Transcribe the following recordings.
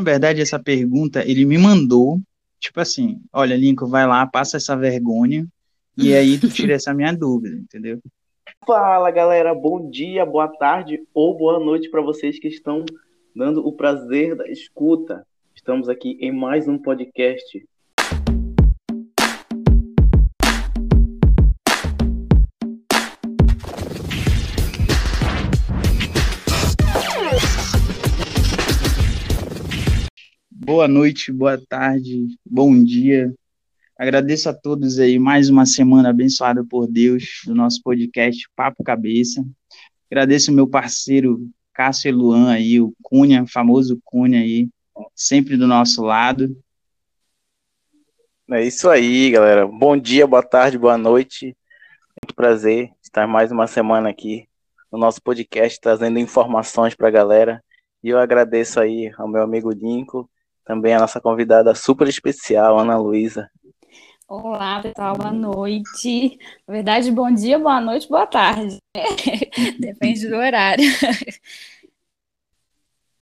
Na verdade, essa pergunta ele me mandou, tipo assim, olha, Lincoln, vai lá, passa essa vergonha, e aí tu tira essa minha dúvida, entendeu? Fala, galera, bom dia, boa tarde ou boa noite para vocês que estão dando o prazer da escuta. Estamos aqui em mais um podcast Boa noite, boa tarde, bom dia. Agradeço a todos aí mais uma semana abençoada por Deus do nosso podcast Papo Cabeça. Agradeço meu parceiro Cássio Luan aí, o Cunha, famoso Cunha aí, sempre do nosso lado. É isso aí, galera. Bom dia, boa tarde, boa noite. Muito prazer estar mais uma semana aqui no nosso podcast trazendo informações para a galera. E eu agradeço aí ao meu amigo Lincoln também a nossa convidada super especial, Ana Luísa. Olá, pessoal, boa noite. Na verdade, bom dia, boa noite, boa tarde. Depende do horário.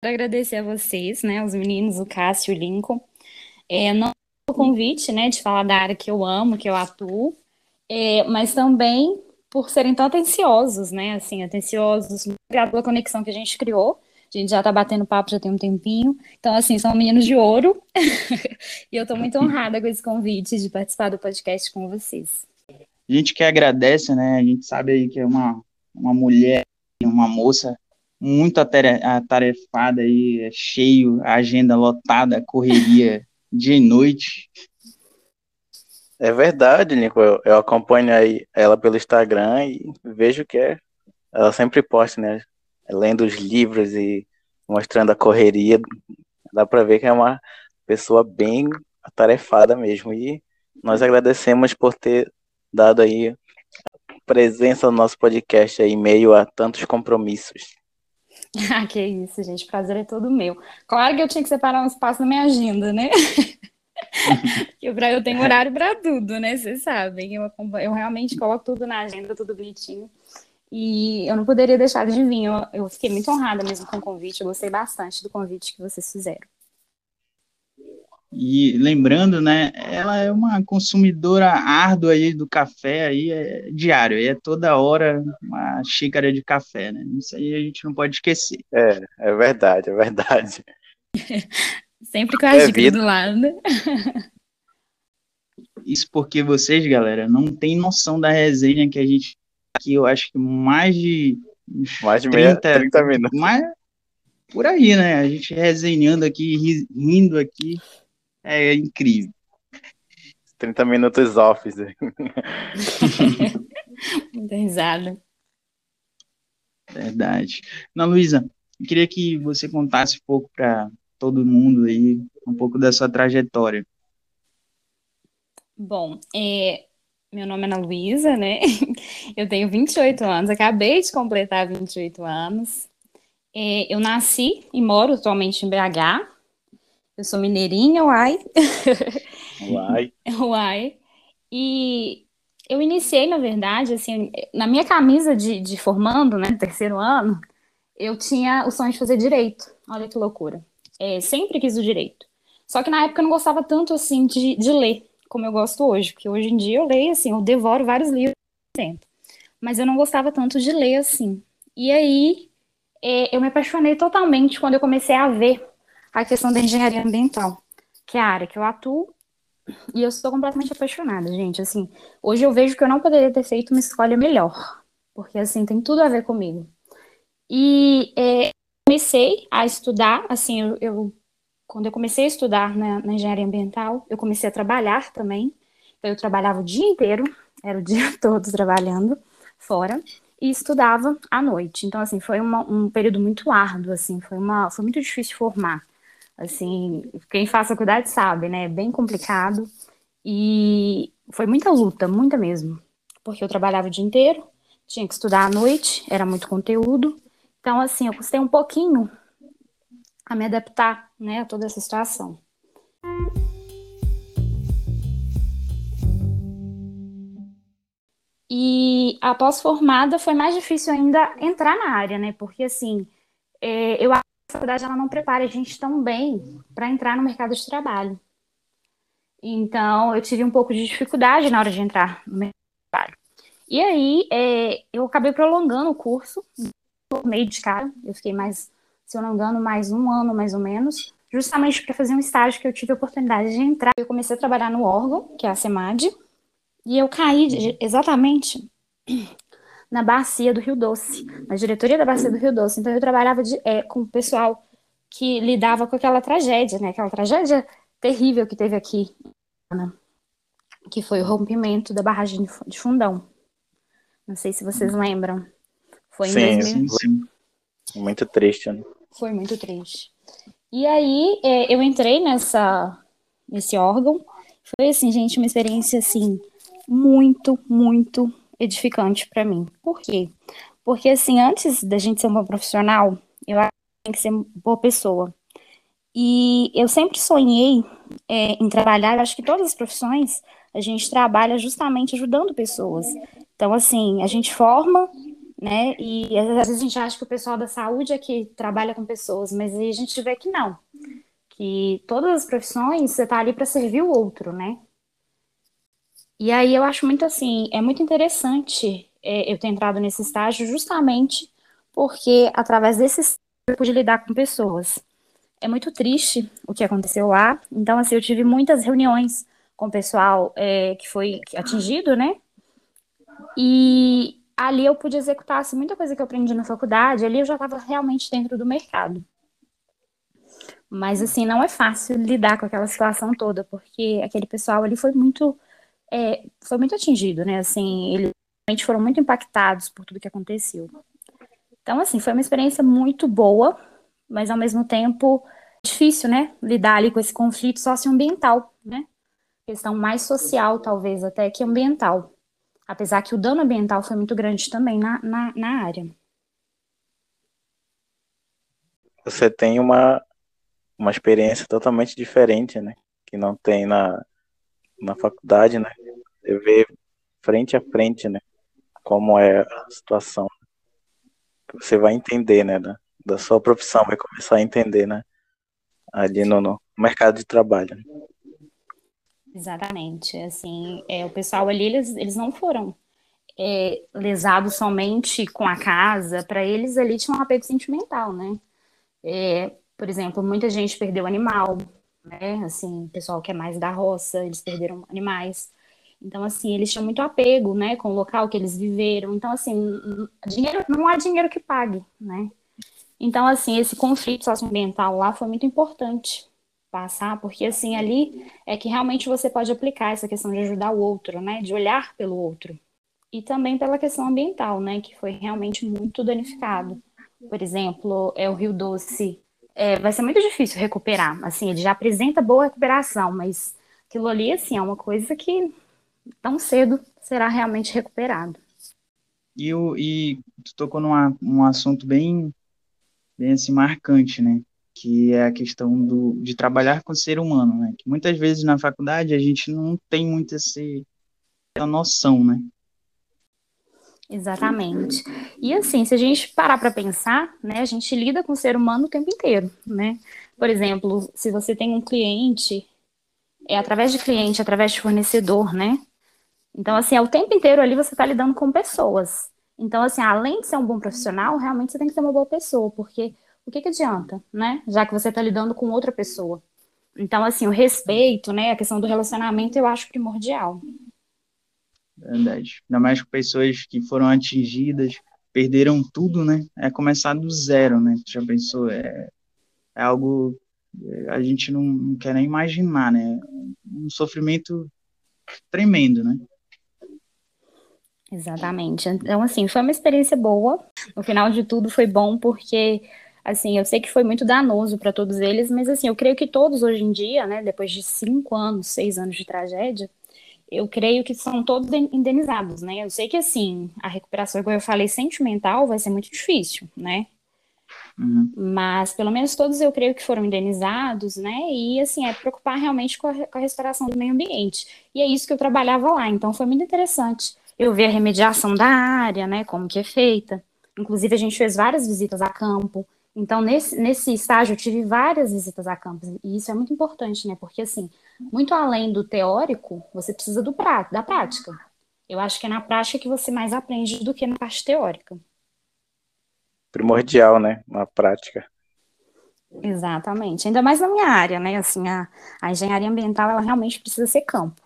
Quero agradecer a vocês, né, os meninos, o Cássio e o Lincoln. É, não o convite, né, de falar da área que eu amo, que eu atuo, é, mas também por serem tão atenciosos, né, assim, atenciosos, pela conexão que a gente criou, a gente já tá batendo papo já tem um tempinho. Então, assim, são meninos de ouro. e eu tô muito honrada com esse convite de participar do podcast com vocês. A gente que agradece, né? A gente sabe aí que é uma, uma mulher, uma moça muito atarefada aí, é cheio, a agenda lotada, correria dia e noite. É verdade, Nico. Eu, eu acompanho aí ela pelo Instagram e vejo que é, ela sempre posta, né? Lendo os livros e mostrando a correria, dá para ver que é uma pessoa bem atarefada mesmo. E nós agradecemos por ter dado aí presença no nosso podcast aí, meio a tantos compromissos. Ah, que isso, gente. Prazer é todo meu. Claro que eu tinha que separar um espaço na minha agenda, né? eu tenho horário para tudo, né? Vocês sabem. Eu, eu realmente coloco tudo na agenda, tudo bonitinho. E eu não poderia deixar de vir. Eu, eu fiquei muito honrada mesmo com o convite. Eu gostei bastante do convite que vocês fizeram. E lembrando, né, ela é uma consumidora árdua aí do café aí é diário, é toda hora uma xícara de café, né? Isso aí a gente não pode esquecer. É, é verdade, é verdade. Sempre com a é xícara do lado. Isso porque vocês, galera, não têm noção da resenha que a gente aqui, eu acho que mais de. Mais de 30, meia, 30 minutos. Mais, por aí, né? A gente resenhando aqui, rindo aqui. É incrível. 30 minutos off. Muita risada. Verdade. Ana Luísa, eu queria que você contasse um pouco para todo mundo aí, um pouco da sua trajetória. Bom, é, meu nome é Ana Luísa, né? Eu tenho 28 anos, acabei de completar 28 anos. É, eu nasci e moro atualmente em BH. Eu sou mineirinha, uai. Uai. uai. E eu iniciei, na verdade, assim, na minha camisa de, de formando, né, terceiro ano, eu tinha o sonho de fazer direito. Olha que loucura. É, sempre quis o direito. Só que na época eu não gostava tanto, assim, de, de ler como eu gosto hoje, porque hoje em dia eu leio assim, eu devoro vários livros tempo. Mas eu não gostava tanto de ler assim. E aí é, eu me apaixonei totalmente quando eu comecei a ver a questão da engenharia ambiental, que é a área que eu atuo, e eu estou completamente apaixonada, gente. Assim, hoje eu vejo que eu não poderia ter feito uma escolha melhor, porque assim tem tudo a ver comigo. E é, comecei a estudar, assim, eu, eu quando eu comecei a estudar na, na, engenharia ambiental, eu comecei a trabalhar também. Então, eu trabalhava o dia inteiro, era o dia todo trabalhando fora, e estudava à noite. Então, assim, foi uma, um período muito árduo, assim, foi, uma, foi muito difícil formar. Assim, quem faz faculdade sabe, né? É bem complicado. E foi muita luta, muita mesmo. Porque eu trabalhava o dia inteiro, tinha que estudar à noite, era muito conteúdo. Então, assim, eu custei um pouquinho a me adaptar né, a toda essa situação. E após formada foi mais difícil ainda entrar na área, né? Porque assim, é, eu faculdade ela não prepara a gente tão bem para entrar no mercado de trabalho. Então, eu tive um pouco de dificuldade na hora de entrar no mercado de trabalho. E aí, é, eu acabei prolongando o curso, meio de cara, eu fiquei mais, se eu não engano, mais um ano mais ou menos, justamente para fazer um estágio que eu tive a oportunidade de entrar. Eu comecei a trabalhar no órgão, que é a SEMAD, e eu caí exatamente na bacia do Rio Doce, na diretoria da bacia do Rio Doce. Então eu trabalhava de, é, com o pessoal que lidava com aquela tragédia, né? Aquela tragédia terrível que teve aqui, né? que foi o rompimento da barragem de Fundão. Não sei se vocês lembram. Foi em sim, 2000... sim. Muito triste, né? Foi muito triste. E aí é, eu entrei nessa nesse órgão. Foi assim, gente, uma experiência assim muito, muito edificante para mim. Por quê? Porque assim, antes da gente ser uma profissional, eu acho que tem que ser boa pessoa. E eu sempre sonhei é, em trabalhar, eu acho que todas as profissões a gente trabalha justamente ajudando pessoas. Então, assim, a gente forma, né? E às vezes a gente acha que o pessoal da saúde é que trabalha com pessoas, mas aí a gente vê que não. Que todas as profissões você está ali para servir o outro, né? E aí eu acho muito assim, é muito interessante é, eu ter entrado nesse estágio justamente porque através desse estágio eu pude lidar com pessoas. É muito triste o que aconteceu lá. Então, assim, eu tive muitas reuniões com o pessoal é, que foi atingido, né? E ali eu pude executar assim, muita coisa que eu aprendi na faculdade, ali eu já estava realmente dentro do mercado. Mas, assim, não é fácil lidar com aquela situação toda, porque aquele pessoal ali foi muito é, foi muito atingido, né? Assim, eles realmente foram muito impactados por tudo que aconteceu. Então, assim, foi uma experiência muito boa, mas ao mesmo tempo difícil, né? Lidar ali com esse conflito socioambiental, né? Questão mais social, talvez, até que ambiental. Apesar que o dano ambiental foi muito grande também na, na, na área. Você tem uma, uma experiência totalmente diferente, né? Que não tem na, na faculdade, né? Você vê frente a frente, né? Como é a situação. Você vai entender, né? Da, da sua profissão, vai começar a entender, né? Ali no, no mercado de trabalho. Exatamente. Assim, é, o pessoal ali, eles, eles não foram é, lesados somente com a casa, para eles ali tinha um apego sentimental, né? É, por exemplo, muita gente perdeu animal, né? Assim, pessoal que é mais da roça, eles perderam animais. Então, assim, eles tinham muito apego, né, com o local que eles viveram. Então, assim, dinheiro, não há dinheiro que pague, né? Então, assim, esse conflito socioambiental lá foi muito importante passar, porque, assim, ali é que realmente você pode aplicar essa questão de ajudar o outro, né, de olhar pelo outro. E também pela questão ambiental, né, que foi realmente muito danificado. Por exemplo, é o Rio Doce é, vai ser muito difícil recuperar. Assim, ele já apresenta boa recuperação, mas aquilo ali, assim, é uma coisa que tão cedo será realmente recuperado. E, e tu tocou num um assunto bem, bem assim, marcante, né? Que é a questão do, de trabalhar com o ser humano, né? Que muitas vezes na faculdade a gente não tem muito esse, essa noção, né? Exatamente. E assim, se a gente parar para pensar, né, a gente lida com o ser humano o tempo inteiro, né? Por exemplo, se você tem um cliente, é através de cliente, através de fornecedor, né? Então, assim, é o tempo inteiro ali você está lidando com pessoas. Então, assim, além de ser um bom profissional, realmente você tem que ser uma boa pessoa, porque o que, que adianta, né? Já que você está lidando com outra pessoa. Então, assim, o respeito, né, a questão do relacionamento eu acho primordial. Verdade. Ainda mais com pessoas que foram atingidas, perderam tudo, né? É começar do zero, né? Já pensou? É, é algo é, a gente não, não quer nem imaginar, né? Um sofrimento tremendo, né? Exatamente. Então, assim, foi uma experiência boa. No final de tudo, foi bom porque, assim, eu sei que foi muito danoso para todos eles, mas, assim, eu creio que todos hoje em dia, né, depois de cinco anos, seis anos de tragédia, eu creio que são todos indenizados, né? Eu sei que, assim, a recuperação, como eu falei, sentimental vai ser muito difícil, né? Uhum. Mas, pelo menos, todos eu creio que foram indenizados, né? E, assim, é preocupar realmente com a, com a restauração do meio ambiente. E é isso que eu trabalhava lá. Então, foi muito interessante eu ver a remediação da área, né? Como que é feita. Inclusive, a gente fez várias visitas a campo. Então, nesse, nesse estágio, eu tive várias visitas a campos, e isso é muito importante, né? Porque, assim, muito além do teórico, você precisa do pra, da prática. Eu acho que é na prática que você mais aprende do que na parte teórica. Primordial, né? Na prática. Exatamente. Ainda mais na minha área, né? Assim, a, a engenharia ambiental, ela realmente precisa ser campo.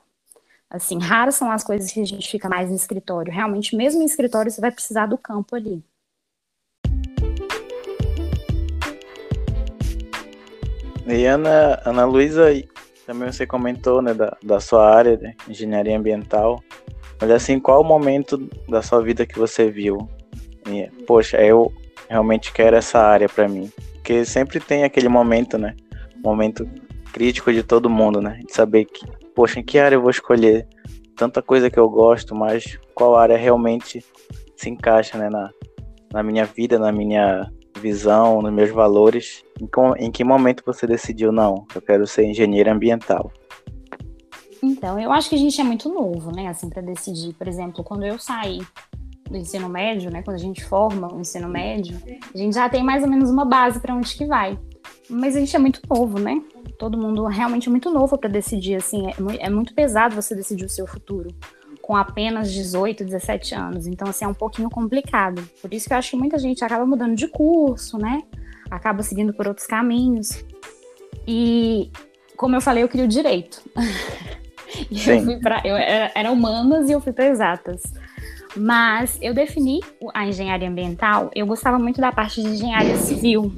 Assim, raras são as coisas que a gente fica mais em escritório. Realmente, mesmo em escritório, você vai precisar do campo ali. E Ana, Ana Luísa, também você comentou né, da, da sua área de engenharia ambiental. Mas assim, qual o momento da sua vida que você viu? E, Poxa, eu realmente quero essa área para mim. Porque sempre tem aquele momento, né? Momento crítico de todo mundo, né? De saber que, poxa, em que área eu vou escolher? Tanta coisa que eu gosto, mas qual área realmente se encaixa, né? Na, na minha vida, na minha visão, nos meus valores. Em, em que momento você decidiu, não, eu quero ser engenheiro ambiental? Então, eu acho que a gente é muito novo, né, assim, para decidir. Por exemplo, quando eu saí do ensino médio, né, quando a gente forma o ensino médio, a gente já tem mais ou menos uma base para onde que vai. Mas a gente é muito novo, né? Todo mundo realmente é muito novo para decidir, assim, é, é muito pesado você decidir o seu futuro com apenas 18, 17 anos. Então, assim, é um pouquinho complicado. Por isso que eu acho que muita gente acaba mudando de curso, né? Acaba seguindo por outros caminhos. E, como eu falei, eu queria o direito. e eu fui eu era, era humanas e eu fui para exatas. Mas eu defini a engenharia ambiental, eu gostava muito da parte de engenharia civil.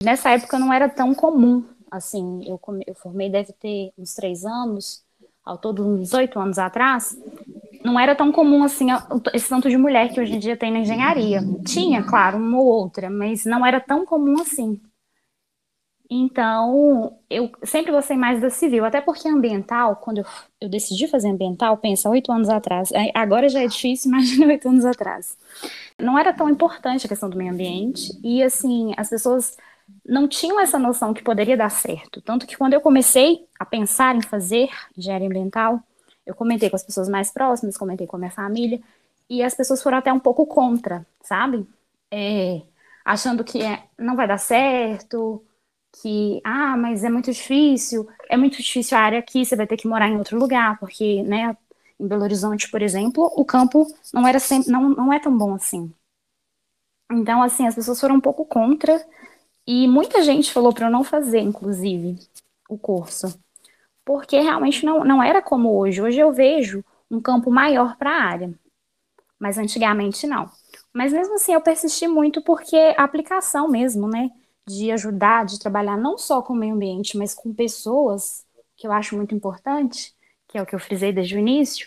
Nessa época não era tão comum assim, eu, eu formei deve ter uns três anos, ao todo uns oito anos atrás, não era tão comum assim esse tanto de mulher que hoje em dia tem na engenharia. Tinha, claro, uma ou outra, mas não era tão comum assim. Então, eu sempre gostei mais da civil, até porque ambiental, quando eu, eu decidi fazer ambiental, pensa, oito anos atrás, agora já é difícil, imagina oito anos atrás. Não era tão importante a questão do meio ambiente, e assim, as pessoas não tinham essa noção que poderia dar certo. Tanto que quando eu comecei a pensar em fazer engenharia ambiental, eu comentei com as pessoas mais próximas, comentei com a minha família, e as pessoas foram até um pouco contra, sabe? É, achando que é, não vai dar certo, que, ah, mas é muito difícil, é muito difícil a área aqui, você vai ter que morar em outro lugar, porque, né, em Belo Horizonte, por exemplo, o campo não era sempre, não, não é tão bom assim. Então, assim, as pessoas foram um pouco contra, e muita gente falou para eu não fazer, inclusive, o curso. Porque realmente não, não era como hoje. Hoje eu vejo um campo maior para a área. Mas antigamente não. Mas mesmo assim eu persisti muito porque a aplicação mesmo, né? De ajudar, de trabalhar não só com o meio ambiente, mas com pessoas, que eu acho muito importante, que é o que eu frisei desde o início.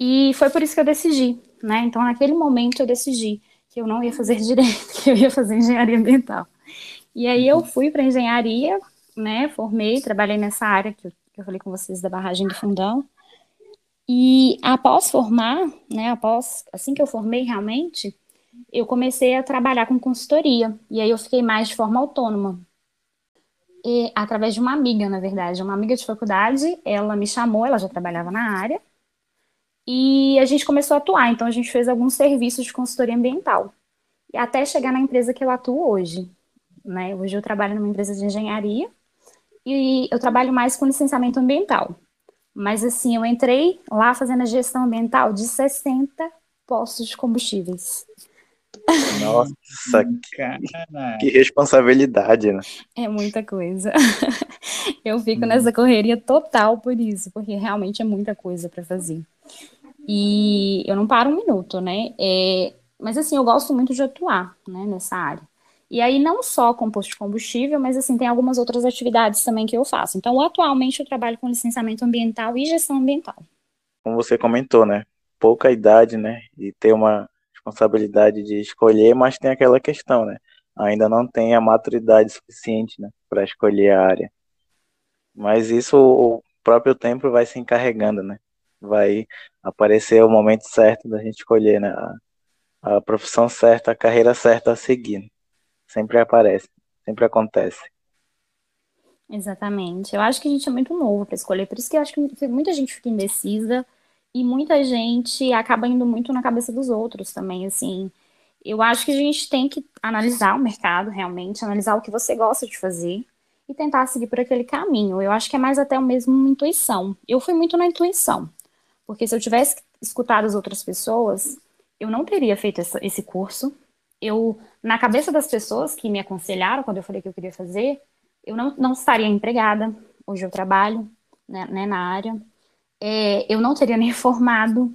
E foi por isso que eu decidi, né? Então naquele momento eu decidi que eu não ia fazer direito, que eu ia fazer engenharia ambiental. E aí eu fui para engenharia, né? Formei, trabalhei nessa área que eu, que eu falei com vocês da barragem do fundão. E após formar, né? Após, assim que eu formei realmente, eu comecei a trabalhar com consultoria. E aí eu fiquei mais de forma autônoma. E, através de uma amiga, na verdade, uma amiga de faculdade, ela me chamou, ela já trabalhava na área, e a gente começou a atuar. Então, a gente fez alguns serviços de consultoria ambiental, e até chegar na empresa que eu atuo hoje, né? Hoje eu trabalho numa empresa de engenharia e eu trabalho mais com licenciamento ambiental. Mas assim, eu entrei lá fazendo a gestão ambiental de 60 postos de combustíveis. Nossa, que, que responsabilidade, né? É muita coisa. Eu fico hum. nessa correria total por isso, porque realmente é muita coisa para fazer. E eu não paro um minuto, né? É, mas assim, eu gosto muito de atuar né, nessa área. E aí, não só composto de combustível, mas assim, tem algumas outras atividades também que eu faço. Então, atualmente, eu trabalho com licenciamento ambiental e gestão ambiental. Como você comentou, né? Pouca idade, né? E ter uma responsabilidade de escolher, mas tem aquela questão, né? Ainda não tem a maturidade suficiente, né? Para escolher a área. Mas isso o próprio tempo vai se encarregando, né? Vai aparecer o momento certo da gente escolher, né? A, a profissão certa, a carreira certa a seguir. Sempre aparece, sempre acontece. Exatamente. Eu acho que a gente é muito novo para escolher, por isso que eu acho que muita gente fica indecisa e muita gente acaba indo muito na cabeça dos outros também, assim. Eu acho que a gente tem que analisar o mercado realmente, analisar o que você gosta de fazer e tentar seguir por aquele caminho. Eu acho que é mais até o mesmo intuição. Eu fui muito na intuição, porque se eu tivesse escutado as outras pessoas, eu não teria feito essa, esse curso. Eu, na cabeça das pessoas que me aconselharam quando eu falei que eu queria fazer, eu não, não estaria empregada. Hoje eu trabalho né, né na área. É, eu não teria nem formado.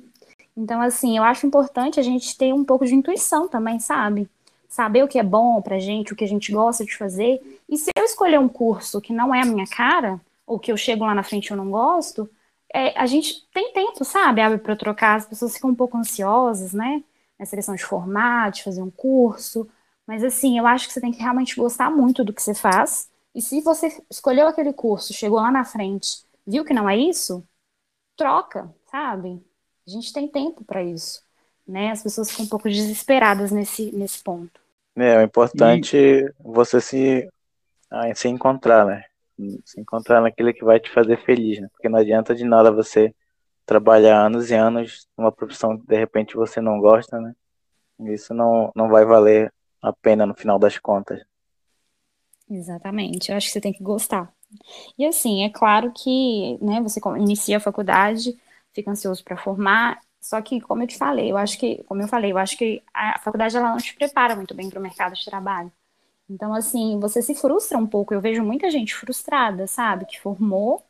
Então, assim, eu acho importante a gente ter um pouco de intuição também, sabe? Saber o que é bom pra gente, o que a gente gosta de fazer. E se eu escolher um curso que não é a minha cara, ou que eu chego lá na frente e eu não gosto, é, a gente tem tempo, sabe? Abre para trocar, as pessoas ficam um pouco ansiosas, né? Nessa questão de formar, de fazer um curso. Mas, assim, eu acho que você tem que realmente gostar muito do que você faz. E se você escolheu aquele curso, chegou lá na frente, viu que não é isso, troca, sabe? A gente tem tempo para isso, né? As pessoas ficam um pouco desesperadas nesse, nesse ponto. É, o importante é você se, ah, se encontrar, né? Se encontrar naquilo que vai te fazer feliz, né? Porque não adianta de nada você trabalhar anos e anos numa profissão que de repente você não gosta, né? Isso não, não vai valer a pena no final das contas. Exatamente, eu acho que você tem que gostar. E assim, é claro que, né, você inicia a faculdade, fica ansioso para formar, só que, como eu te falei, eu acho que, como eu falei, eu acho que a faculdade ela não te prepara muito bem para o mercado de trabalho. Então, assim, você se frustra um pouco. Eu vejo muita gente frustrada, sabe? Que formou,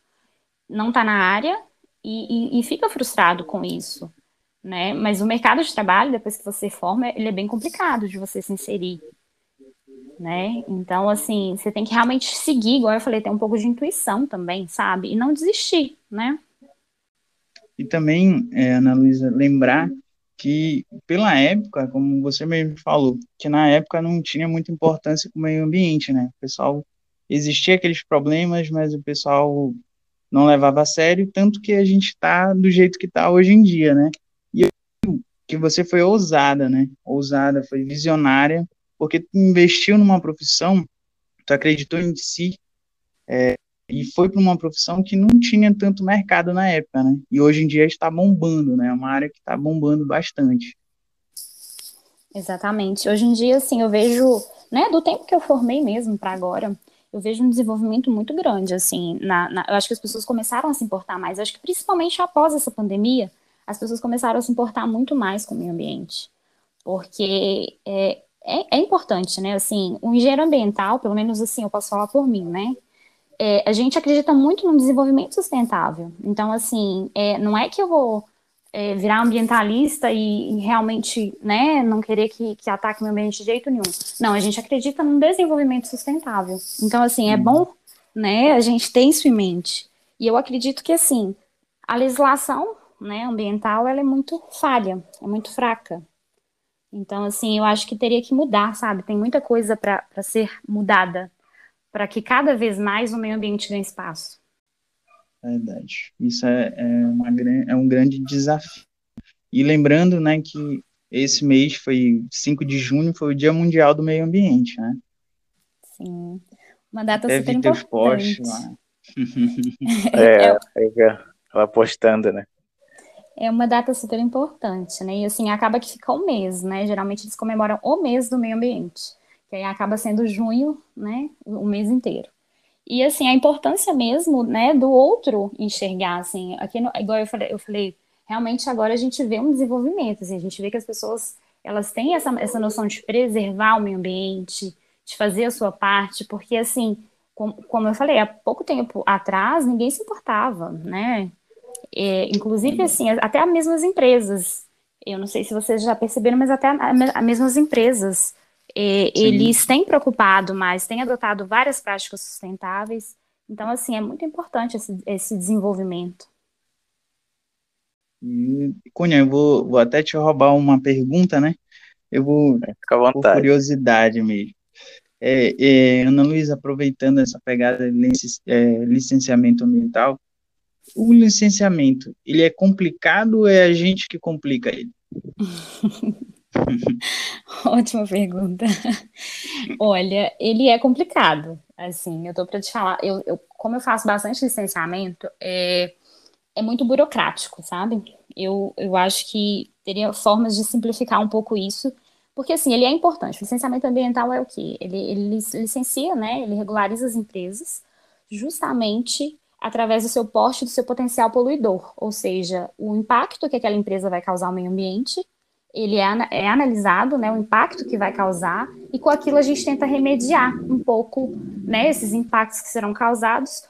não está na área e, e, e, fica frustrado com isso, né? Mas o mercado de trabalho, depois que você forma, ele é bem complicado de você se inserir né? Então, assim, você tem que realmente seguir, igual eu falei, ter um pouco de intuição também, sabe? E não desistir, né? E também, é, Ana Luísa, lembrar que, pela época, como você mesmo falou, que na época não tinha muita importância com o meio ambiente, né? O pessoal, existia aqueles problemas, mas o pessoal não levava a sério, tanto que a gente está do jeito que está hoje em dia, né? E que você foi ousada, né? Ousada, foi visionária, porque tu investiu numa profissão, tu acreditou em si, é, e foi para uma profissão que não tinha tanto mercado na época, né? E hoje em dia está bombando, né? É uma área que está bombando bastante. Exatamente. Hoje em dia, assim, eu vejo, né, do tempo que eu formei mesmo para agora, eu vejo um desenvolvimento muito grande, assim, na, na, eu acho que as pessoas começaram a se importar mais, eu acho que principalmente após essa pandemia, as pessoas começaram a se importar muito mais com o meio ambiente, porque é, é, é, importante, né? Assim, o engenheiro ambiental, pelo menos assim, eu posso falar por mim, né? É, a gente acredita muito no desenvolvimento sustentável. Então, assim, é, não é que eu vou é, virar ambientalista e, e, realmente, né, não querer que, que ataque o meio ambiente de jeito nenhum. Não, a gente acredita no desenvolvimento sustentável. Então, assim, é bom, né, a gente ter isso em mente. E eu acredito que, assim, a legislação, né, ambiental, ela é muito falha, é muito fraca. Então, assim, eu acho que teria que mudar, sabe? Tem muita coisa para ser mudada, para que cada vez mais o meio ambiente ganhe espaço. Verdade. Isso é, é, uma, é um grande desafio. E lembrando, né, que esse mês foi 5 de junho, foi o Dia Mundial do Meio Ambiente, né? Sim. Uma data Deve super importante. Post lá. é, é, ela postando, né? é uma data super importante, né? E assim, acaba que fica um mês, né? Geralmente eles comemoram o mês do meio ambiente, que aí acaba sendo junho, né? O mês inteiro. E assim, a importância mesmo, né, do outro enxergar, assim, aqui no, igual eu falei, eu falei, realmente agora a gente vê um desenvolvimento, assim, a gente vê que as pessoas, elas têm essa, essa noção de preservar o meio ambiente, de fazer a sua parte, porque assim, como, como eu falei, há pouco tempo atrás, ninguém se importava, né? É, inclusive, assim, até as mesmas empresas, eu não sei se vocês já perceberam, mas até as mesmas empresas, é, eles têm preocupado mais, têm adotado várias práticas sustentáveis. Então, assim, é muito importante esse, esse desenvolvimento. Cunha, eu vou, vou até te roubar uma pergunta, né? Eu vou, Fica à vontade. por curiosidade mesmo. É, é, Ana Luísa, aproveitando essa pegada de é, licenciamento ambiental, o licenciamento, ele é complicado ou é a gente que complica ele? Ótima pergunta. Olha, ele é complicado. Assim, eu tô para te falar, eu, eu, como eu faço bastante licenciamento, é, é muito burocrático, sabe? Eu, eu acho que teria formas de simplificar um pouco isso, Porque, assim, ele é importante. O licenciamento ambiental é o quê? Ele, ele licencia, né? Ele regulariza as empresas justamente através do seu porte do seu potencial poluidor, ou seja, o impacto que aquela empresa vai causar ao meio ambiente, ele é, é analisado, né, o impacto que vai causar, e com aquilo a gente tenta remediar um pouco, né, esses impactos que serão causados,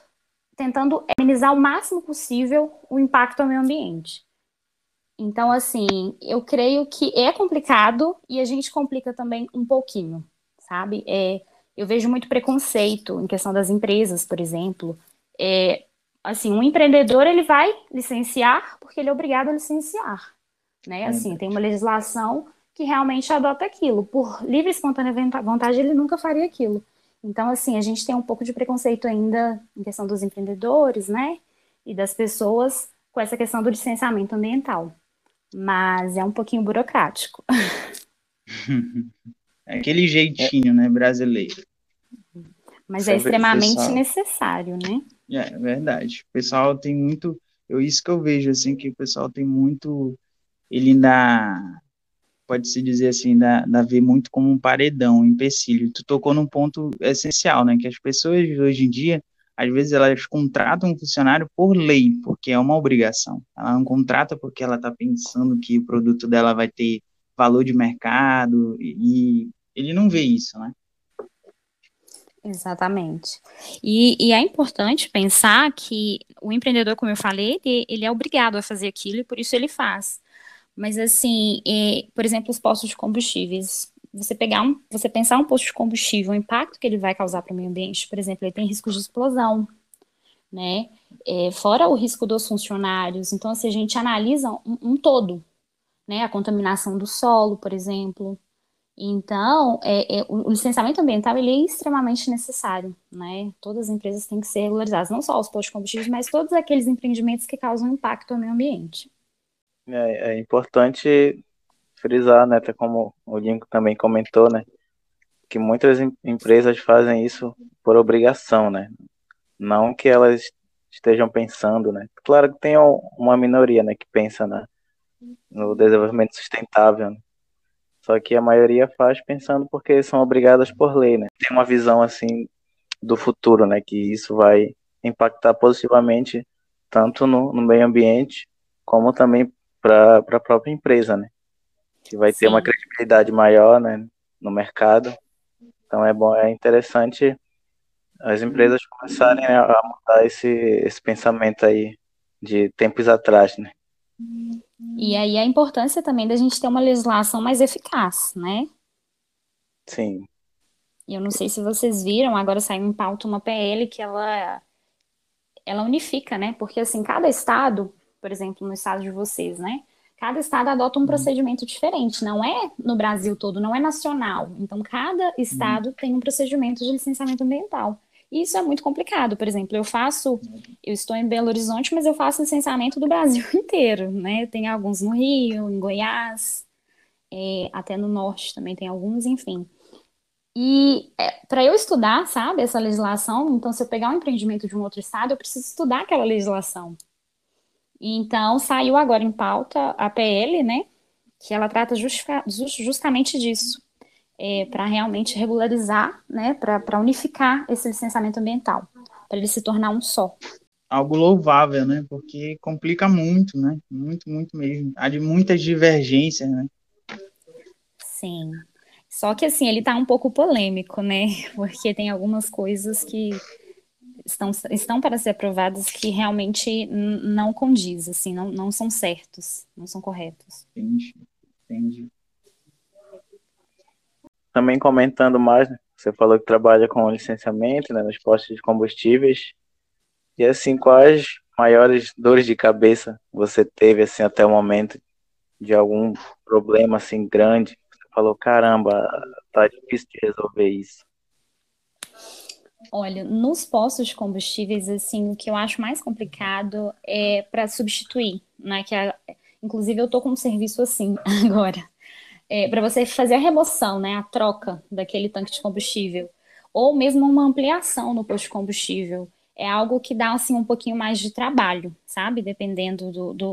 tentando amenizar o máximo possível o impacto ao meio ambiente. Então, assim, eu creio que é complicado e a gente complica também um pouquinho, sabe? É, eu vejo muito preconceito em questão das empresas, por exemplo, é, assim, um empreendedor ele vai licenciar porque ele é obrigado a licenciar, né? Assim, tem uma legislação que realmente adota aquilo. Por livre e espontânea vontade, ele nunca faria aquilo. Então, assim, a gente tem um pouco de preconceito ainda em questão dos empreendedores, né? E das pessoas com essa questão do licenciamento ambiental. Mas é um pouquinho burocrático. É aquele jeitinho, né, brasileiro. Mas é extremamente pessoal... necessário, né? É, é verdade. O pessoal tem muito. Eu, isso que eu vejo, assim, que o pessoal tem muito. Ele ainda. Pode-se dizer assim, ainda, ainda vê muito como um paredão, um empecilho. Tu tocou num ponto essencial, né? Que as pessoas hoje em dia, às vezes, elas contratam um funcionário por lei, porque é uma obrigação. Ela não contrata porque ela está pensando que o produto dela vai ter valor de mercado, e, e ele não vê isso, né? Exatamente. E, e, é importante pensar que o empreendedor, como eu falei, ele, ele, é obrigado a fazer aquilo e por isso ele faz. Mas assim, é, por exemplo, os postos de combustíveis. Você pegar um, você pensar um posto de combustível, o impacto que ele vai causar para o meio ambiente, por exemplo, ele tem risco de explosão, né? É, fora o risco dos funcionários. Então, assim, a gente analisa um, um todo, né? A contaminação do solo, por exemplo, então, é, é, o licenciamento ambiental ele é extremamente necessário, né? Todas as empresas têm que ser regularizadas, não só os postos de combustíveis, mas todos aqueles empreendimentos que causam impacto ao meio ambiente. É, é importante frisar, né, como o Lincoln também comentou, né, que muitas em empresas fazem isso por obrigação, né? Não que elas estejam pensando, né? Claro que tem uma minoria, né, que pensa né, no desenvolvimento sustentável, né? Só que a maioria faz pensando porque são obrigadas por lei, né? Tem uma visão assim do futuro, né? Que isso vai impactar positivamente tanto no, no meio ambiente como também para a própria empresa, né? Que vai Sim. ter uma credibilidade maior, né? No mercado. Então é bom, é interessante as empresas começarem a mudar esse, esse pensamento aí de tempos atrás, né? E aí a importância também da gente ter uma legislação mais eficaz, né? Sim. Eu não sei se vocês viram, agora saiu em pauta uma PL que ela, ela unifica, né? Porque assim, cada estado, por exemplo, no estado de vocês, né? Cada estado adota um uhum. procedimento diferente, não é no Brasil todo, não é nacional. Então, cada estado uhum. tem um procedimento de licenciamento ambiental. E isso é muito complicado. Por exemplo, eu faço, eu estou em Belo Horizonte, mas eu faço licenciamento do Brasil inteiro, né? Tem alguns no Rio, em Goiás, é, até no Norte também tem alguns, enfim. E é, para eu estudar, sabe, essa legislação, então se eu pegar um empreendimento de um outro estado, eu preciso estudar aquela legislação. Então saiu agora em pauta a PL, né? Que ela trata justamente disso é, para realmente regularizar, né, para unificar esse licenciamento ambiental, para ele se tornar um só. Algo louvável, né? Porque complica muito, né? Muito, muito mesmo. Há de muitas divergências, né? Sim. Só que assim, ele está um pouco polêmico, né? Porque tem algumas coisas que estão, estão para ser aprovadas que realmente não condiz, assim, não, não são certos, não são corretos. Entendi, entendi também comentando mais, né? você falou que trabalha com licenciamento né, nos postos de combustíveis. E assim, quais maiores dores de cabeça você teve assim até o momento de algum problema assim grande? Você falou, caramba, tá difícil de resolver isso. Olha, nos postos de combustíveis, assim, o que eu acho mais complicado é para substituir, né? Que a, inclusive eu tô com um serviço assim agora é, para você fazer a remoção, né, a troca daquele tanque de combustível, ou mesmo uma ampliação no posto de combustível, é algo que dá assim um pouquinho mais de trabalho, sabe? Dependendo do, do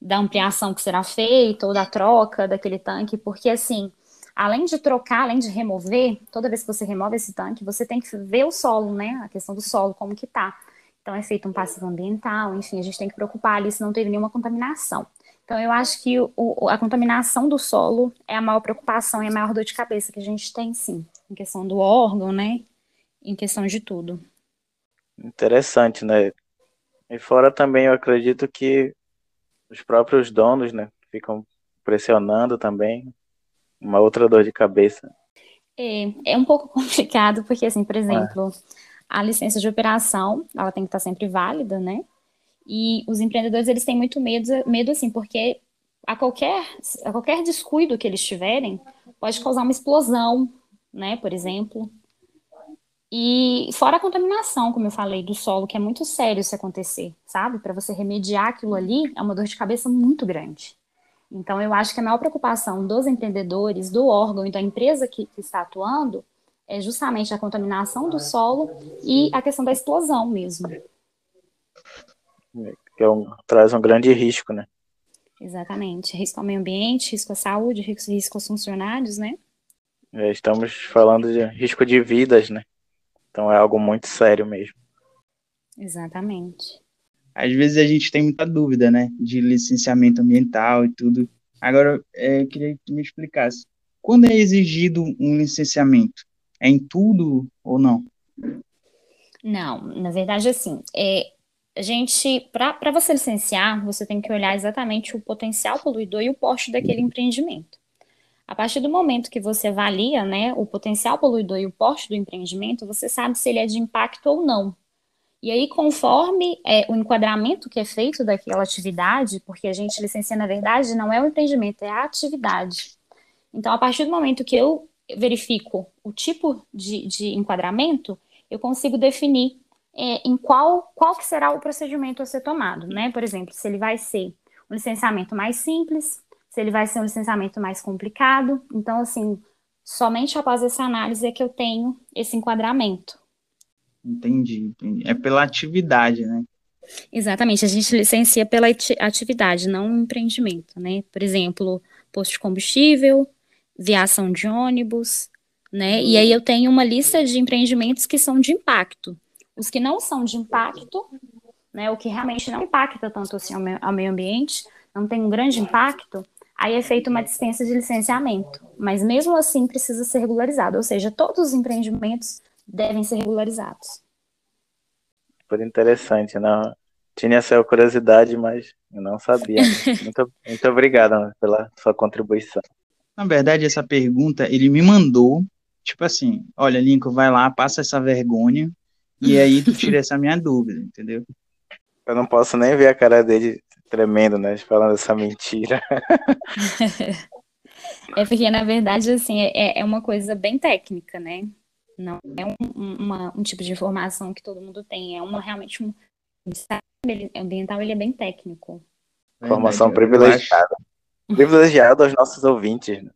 da ampliação que será feita ou da troca daquele tanque, porque assim além de trocar, além de remover, toda vez que você remove esse tanque, você tem que ver o solo, né? A questão do solo, como que tá. Então é feito um passivo ambiental, enfim, a gente tem que preocupar ali se não teve nenhuma contaminação. Então eu acho que o, a contaminação do solo é a maior preocupação e a maior dor de cabeça que a gente tem, sim, em questão do órgão, né? Em questão de tudo. Interessante, né? E fora também eu acredito que os próprios donos, né, ficam pressionando também, uma outra dor de cabeça. É, é um pouco complicado, porque assim, por exemplo, é a licença de operação, ela tem que estar sempre válida, né? E os empreendedores, eles têm muito medo, medo assim, porque a qualquer, a qualquer descuido que eles tiverem, pode causar uma explosão, né, por exemplo. E fora a contaminação, como eu falei, do solo, que é muito sério se acontecer, sabe? Para você remediar aquilo ali, é uma dor de cabeça muito grande. Então, eu acho que a maior preocupação dos empreendedores, do órgão e da empresa que, que está atuando, é justamente a contaminação do solo e a questão da explosão mesmo. Que é um, traz um grande risco, né? Exatamente. Risco ao meio ambiente, risco à saúde, risco, risco aos funcionários, né? É, estamos falando de risco de vidas, né? Então é algo muito sério mesmo. Exatamente. Às vezes a gente tem muita dúvida, né? De licenciamento ambiental e tudo. Agora, é, eu queria que tu me explicasse. Quando é exigido um licenciamento? É em tudo ou não? Não, na verdade, assim, é, a gente, para você licenciar, você tem que olhar exatamente o potencial poluidor e o porte daquele empreendimento. A partir do momento que você avalia né, o potencial poluidor e o porte do empreendimento, você sabe se ele é de impacto ou não. E aí, conforme é, o enquadramento que é feito daquela atividade, porque a gente licencia, na verdade, não é o empreendimento, é a atividade. Então, a partir do momento que eu verifico o tipo de, de enquadramento, eu consigo definir é, em qual, qual que será o procedimento a ser tomado, né? Por exemplo, se ele vai ser um licenciamento mais simples, se ele vai ser um licenciamento mais complicado. Então, assim, somente após essa análise é que eu tenho esse enquadramento. Entendi, entendi. É pela atividade, né? Exatamente, a gente licencia pela atividade, não empreendimento, né? Por exemplo, posto de combustível, viação de ônibus, né? E aí eu tenho uma lista de empreendimentos que são de impacto. Os que não são de impacto, né? O que realmente não impacta tanto assim ao meio ambiente, não tem um grande impacto, aí é feita uma dispensa de licenciamento. Mas mesmo assim precisa ser regularizado, ou seja, todos os empreendimentos devem ser regularizados. Por interessante, não tinha essa curiosidade, mas eu não sabia. Muito, muito obrigado pela sua contribuição. Na verdade, essa pergunta ele me mandou, tipo assim, olha, Lincoln, vai lá, passa essa vergonha, e aí tu tira essa minha dúvida, entendeu? Eu não posso nem ver a cara dele tremendo, né, falando essa mentira. é porque, na verdade, assim, é, é uma coisa bem técnica, né? Não é um, uma, um tipo de informação que todo mundo tem, é uma realmente um ambiental, ele é bem técnico. Informação privilegiada privilegiado aos nossos ouvintes. Né?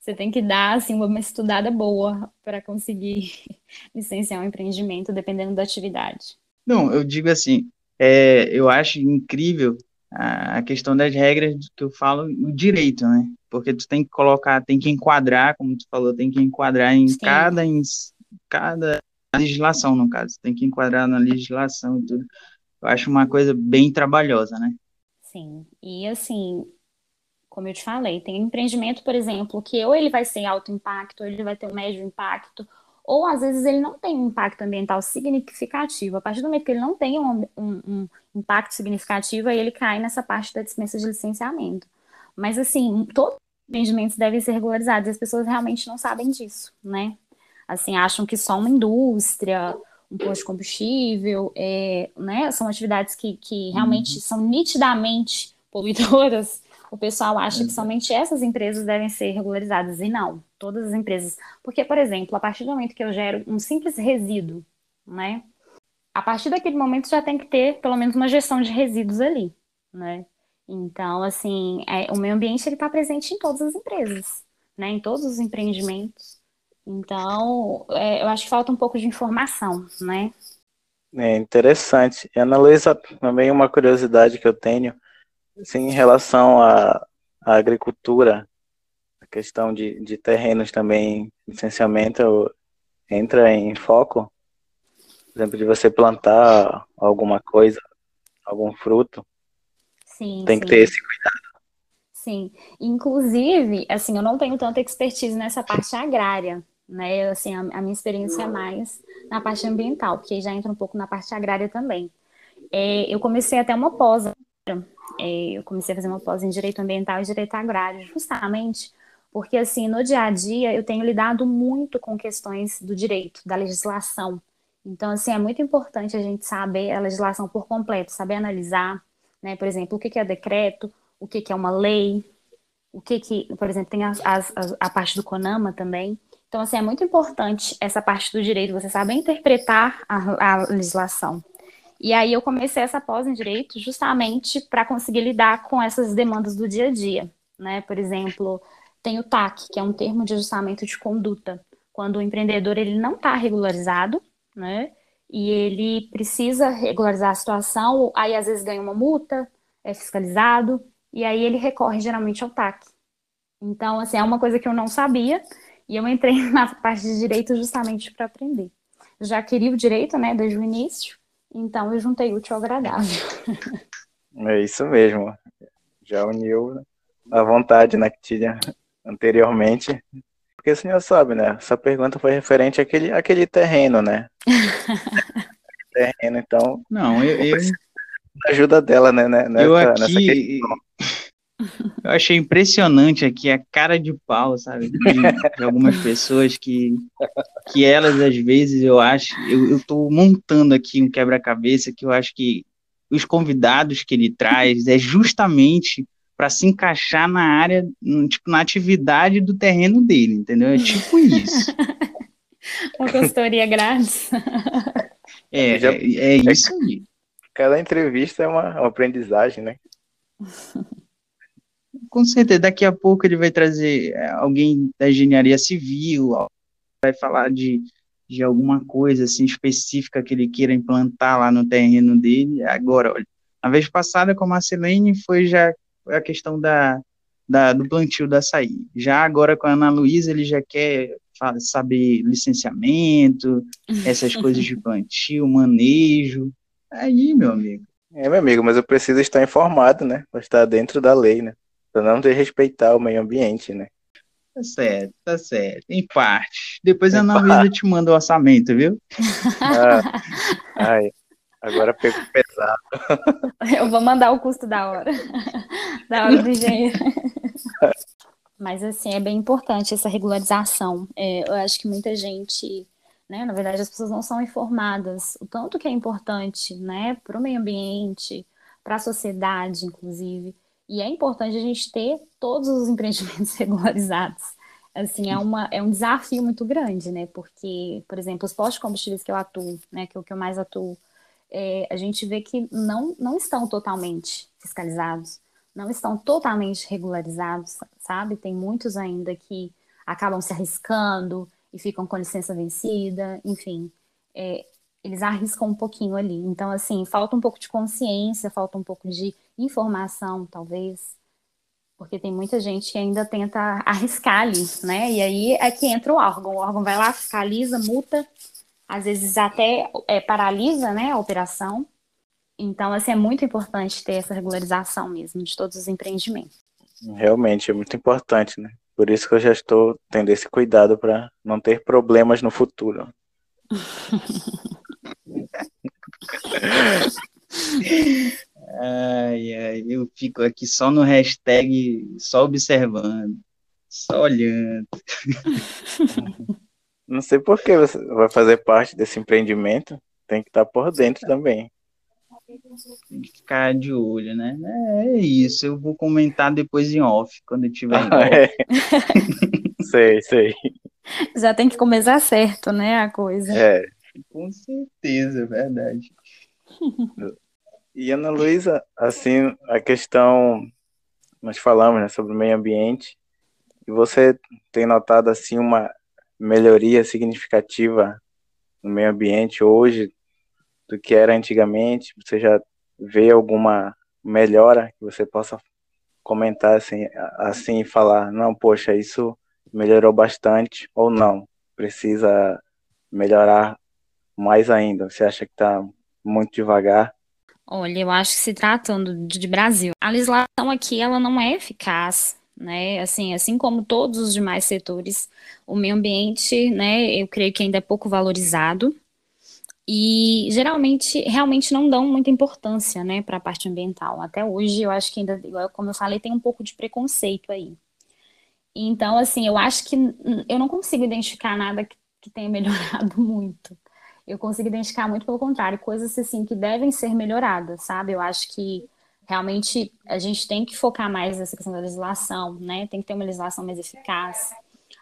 Você tem que dar assim, uma estudada boa para conseguir licenciar um empreendimento, dependendo da atividade. Não, eu digo assim, é, eu acho incrível a questão das regras que eu falo, o direito, né? Porque tu tem que colocar, tem que enquadrar, como tu falou, tem que enquadrar em cada, em cada legislação, no caso, tem que enquadrar na legislação e tudo. Eu acho uma coisa bem trabalhosa, né? Sim, e assim, como eu te falei, tem empreendimento, por exemplo, que ou ele vai ser alto impacto, ou ele vai ter um médio impacto, ou às vezes ele não tem um impacto ambiental significativo. A partir do momento que ele não tem um, um, um impacto significativo, aí ele cai nessa parte da dispensa de licenciamento. Mas, assim, todos os empreendimentos devem ser regularizados e as pessoas realmente não sabem disso, né? Assim, acham que só uma indústria, um posto de combustível, é, né, são atividades que, que realmente uhum. são nitidamente poluidoras o pessoal acha que somente essas empresas devem ser regularizadas, e não, todas as empresas. Porque, por exemplo, a partir do momento que eu gero um simples resíduo, né? A partir daquele momento já tem que ter pelo menos uma gestão de resíduos ali, né? Então, assim, é, o meio ambiente ele está presente em todas as empresas, né? Em todos os empreendimentos. Então, é, eu acho que falta um pouco de informação, né? É interessante. E, Analisa, também uma curiosidade que eu tenho, Sim, em relação à, à agricultura, questão de, de terrenos também, licenciamento entra em foco? Por exemplo, de você plantar alguma coisa, algum fruto. Sim. Tem sim. que ter esse cuidado. Sim. Inclusive, assim, eu não tenho tanta expertise nessa parte agrária, né? Assim, a, a minha experiência é mais na parte ambiental, porque já entra um pouco na parte agrária também. É, eu comecei até uma pós, é, eu comecei a fazer uma pós em Direito Ambiental e Direito Agrário, justamente porque, assim, no dia a dia eu tenho lidado muito com questões do direito, da legislação. Então, assim, é muito importante a gente saber a legislação por completo, saber analisar, né? Por exemplo, o que é decreto, o que é uma lei, o que que, por exemplo, tem as, as, a parte do CONAMA também. Então, assim, é muito importante essa parte do direito, você saber interpretar a, a legislação. E aí eu comecei essa pós em direito justamente para conseguir lidar com essas demandas do dia a dia, né? Por exemplo, tem o TAC, que é um termo de ajustamento de conduta, quando o empreendedor ele não está regularizado, né? E ele precisa regularizar a situação, aí às vezes ganha uma multa, é fiscalizado, e aí ele recorre geralmente ao TAC. Então, assim, é uma coisa que eu não sabia, e eu entrei na parte de direito justamente para aprender. Já queria o direito, né, desde o início, então eu juntei útil ao agradável. É isso mesmo. Já uniu a vontade né, que tinha anteriormente. Porque o senhor sabe, né? Essa pergunta foi referente àquele, àquele terreno, né? terreno, então. Não, eu. eu... Ajuda dela, né? Nessa, eu aqui. Eu achei impressionante aqui a cara de pau, sabe? De, de, algumas pessoas que, que elas, às vezes, eu acho. Eu, eu tô montando aqui um quebra-cabeça que eu acho que os convidados que ele traz é justamente para se encaixar na área, tipo, na atividade do terreno dele, entendeu? É tipo isso. Uma consultoria grátis. É, Já, é, é, isso aí. Cada entrevista é uma, uma aprendizagem, né? Com certeza, daqui a pouco ele vai trazer é, alguém da engenharia civil, vai falar de, de alguma coisa assim específica que ele queira implantar lá no terreno dele. Agora, olha, a vez passada com a Marcelene foi já a questão da, da, do plantio da açaí. Já agora com a Ana Luísa, ele já quer saber licenciamento, essas coisas de plantio, manejo. Aí, meu amigo. É, meu amigo, mas eu preciso estar informado, né? Para estar dentro da lei, né? Para não respeitar o meio ambiente, né? Tá certo, tá certo. Em parte. Depois em a Ana Luísa te manda o orçamento, viu? Ah, ai. Agora pegou pesado. Eu vou mandar o custo da hora. Da hora do engenheiro. Mas, assim, é bem importante essa regularização. É, eu acho que muita gente, né, na verdade, as pessoas não são informadas o tanto que é importante, né, para o meio ambiente, para a sociedade, inclusive. E é importante a gente ter todos os empreendimentos regularizados. Assim, é, uma, é um desafio muito grande, né? Porque, por exemplo, os postos de combustíveis que eu atuo, né, que é o que eu mais atuo, é, a gente vê que não, não estão totalmente fiscalizados, não estão totalmente regularizados, sabe? Tem muitos ainda que acabam se arriscando e ficam com licença vencida, enfim, é, eles arriscam um pouquinho ali. Então, assim, falta um pouco de consciência, falta um pouco de informação, talvez, porque tem muita gente que ainda tenta arriscar ali, né? E aí é que entra o órgão. O órgão vai lá, fiscaliza, multa, às vezes até é, paralisa né, a operação. Então, assim, é muito importante ter essa regularização mesmo de todos os empreendimentos. Realmente, é muito importante, né? Por isso que eu já estou tendo esse cuidado para não ter problemas no futuro. ai, ai, eu fico aqui só no hashtag, só observando, só olhando. Não sei por que você vai fazer parte desse empreendimento. Tem que estar por dentro também. Tem que ficar de olho, né? É, isso, eu vou comentar depois em off, quando eu tiver em off. É. sei, sei. Já tem que começar certo, né, a coisa. É. Com certeza, é verdade. E Ana Luísa, assim, a questão, nós falamos né, sobre o meio ambiente, e você tem notado assim uma melhoria significativa no meio ambiente hoje do que era antigamente? Você já vê alguma melhora que você possa comentar assim, assim falar, não, poxa, isso melhorou bastante ou não, precisa melhorar mais ainda? Você acha que está muito devagar? Olha, eu acho que se tratando de Brasil, a legislação aqui ela não é eficaz, né? Assim, assim como todos os demais setores, o meio ambiente, né? Eu creio que ainda é pouco valorizado e geralmente realmente não dão muita importância, né, para a parte ambiental. Até hoje, eu acho que ainda, como eu falei, tem um pouco de preconceito aí. Então, assim, eu acho que eu não consigo identificar nada que, que tenha melhorado muito. Eu consigo identificar muito pelo contrário, coisas assim que devem ser melhoradas, sabe? Eu acho que realmente a gente tem que focar mais nessa questão da legislação, né? Tem que ter uma legislação mais eficaz.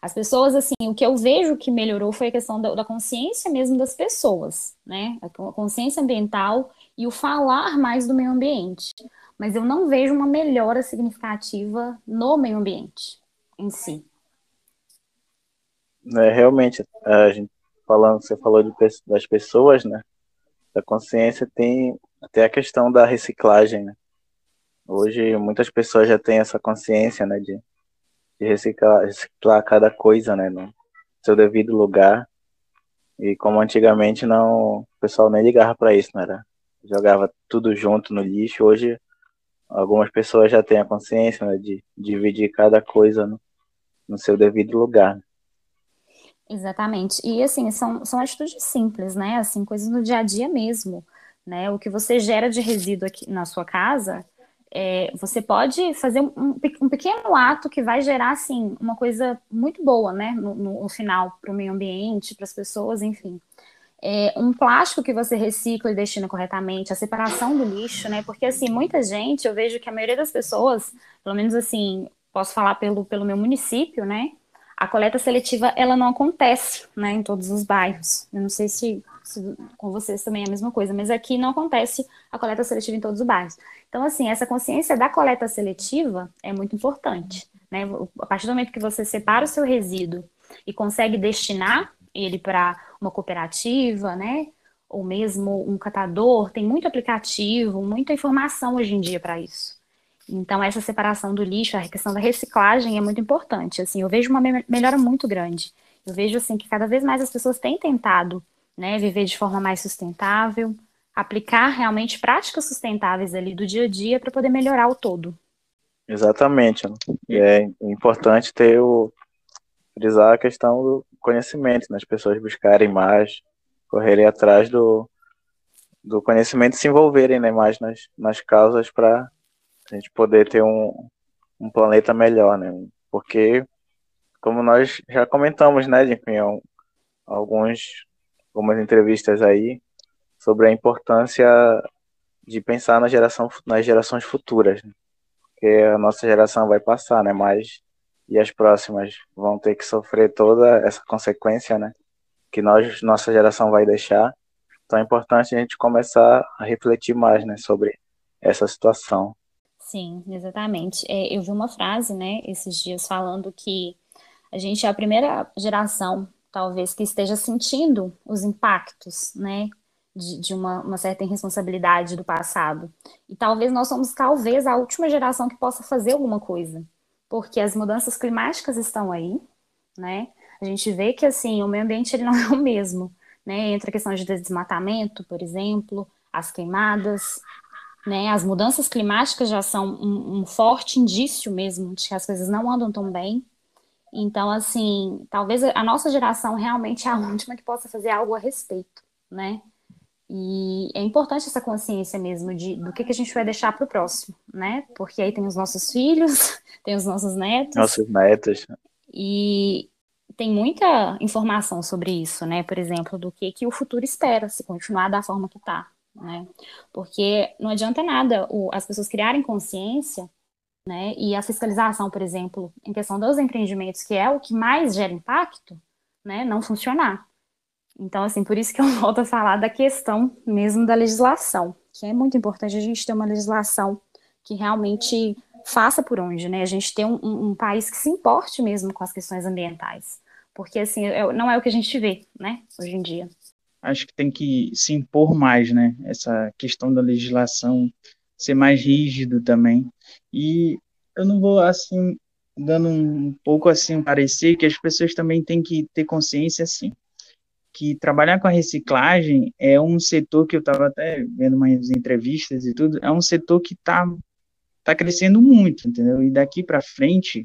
As pessoas, assim, o que eu vejo que melhorou foi a questão da, da consciência mesmo das pessoas, né? A consciência ambiental e o falar mais do meio ambiente. Mas eu não vejo uma melhora significativa no meio ambiente em si. É, realmente, a gente falando, você falou de, das pessoas, né? Da consciência tem até a questão da reciclagem, né? Hoje muitas pessoas já têm essa consciência, né, de, de reciclar, reciclar cada coisa, né, no seu devido lugar. E como antigamente não, o pessoal nem ligava para isso, né, era, jogava tudo junto no lixo. Hoje algumas pessoas já têm a consciência né, de dividir cada coisa no, no seu devido lugar. Exatamente. E assim, são, são atitudes simples, né? Assim, coisas no dia a dia mesmo. Né? O que você gera de resíduo aqui na sua casa, é, você pode fazer um, um, pequeno ato que vai gerar, assim, uma coisa muito boa, né? No, no final, para o meio ambiente, para as pessoas, enfim. É, um plástico que você recicla e destina corretamente, a separação do lixo, né? Porque, assim, muita gente, eu vejo que a maioria das pessoas, pelo menos assim, posso falar pelo, pelo meu município, né? A coleta seletiva, ela não acontece, né, em todos os bairros. Eu não sei se, se, com vocês também é a mesma coisa, mas aqui não acontece a coleta seletiva em todos os bairros. Então, assim, essa consciência da coleta seletiva é muito importante, né? A partir do momento que você separa o seu resíduo e consegue destinar ele para uma cooperativa, né? Ou mesmo um catador, tem muito aplicativo, muita informação hoje em dia para isso. Então, essa separação do lixo, a questão da reciclagem é muito importante. Assim, eu vejo uma melhora muito grande. Eu vejo assim que cada vez mais as pessoas têm tentado, né, viver de forma mais sustentável, aplicar realmente práticas sustentáveis ali do dia a dia para poder melhorar o todo. Exatamente. E é importante ter o frisar a questão do conhecimento, né? as pessoas buscarem mais, correrem atrás do, do conhecimento se envolverem né, mais nas, nas causas para a gente poder ter um, um planeta melhor, né? Porque, como nós já comentamos, né, de alguns, algumas entrevistas aí, sobre a importância de pensar na geração, nas gerações futuras, né? porque a nossa geração vai passar, né? Mas e as próximas vão ter que sofrer toda essa consequência, né? Que nós, nossa geração vai deixar. Então é importante a gente começar a refletir mais, né? Sobre essa situação. Sim, exatamente. É, eu vi uma frase, né, esses dias falando que a gente é a primeira geração, talvez, que esteja sentindo os impactos, né, de, de uma, uma, certa irresponsabilidade do passado. E talvez nós somos, talvez, a última geração que possa fazer alguma coisa, porque as mudanças climáticas estão aí, né? A gente vê que, assim, o meio ambiente ele não é o mesmo, né? Entra a questão de desmatamento, por exemplo, as queimadas, né? As mudanças climáticas já são um, um, forte indício mesmo de que as coisas não andam tão bem. Então, assim, talvez a nossa geração realmente é a última que possa fazer algo a respeito, né? E é importante essa consciência mesmo de do que, que a gente vai deixar para o próximo, né? Porque aí tem os nossos filhos, tem os nossos netos. Nossos netos. E tem muita informação sobre isso, né? Por exemplo, do que, que o futuro espera se continuar da forma que está né? Porque não adianta nada o, as pessoas criarem consciência, né? E a fiscalização, por exemplo, em questão dos empreendimentos, que é o que mais gera impacto, né? Não funcionar. Então, assim, por isso que eu volto a falar da questão mesmo da legislação, que é muito importante a gente ter uma legislação que realmente faça por onde, né? A gente ter um, um, um país que se importe mesmo com as questões ambientais. Porque, assim, é, não é o que a gente vê, né, hoje em dia acho que tem que se impor mais, né? Essa questão da legislação ser mais rígido também. E eu não vou assim dando um pouco assim parecer que as pessoas também têm que ter consciência assim que trabalhar com a reciclagem é um setor que eu estava até vendo umas entrevistas e tudo, é um setor que está tá crescendo muito, entendeu? E daqui para frente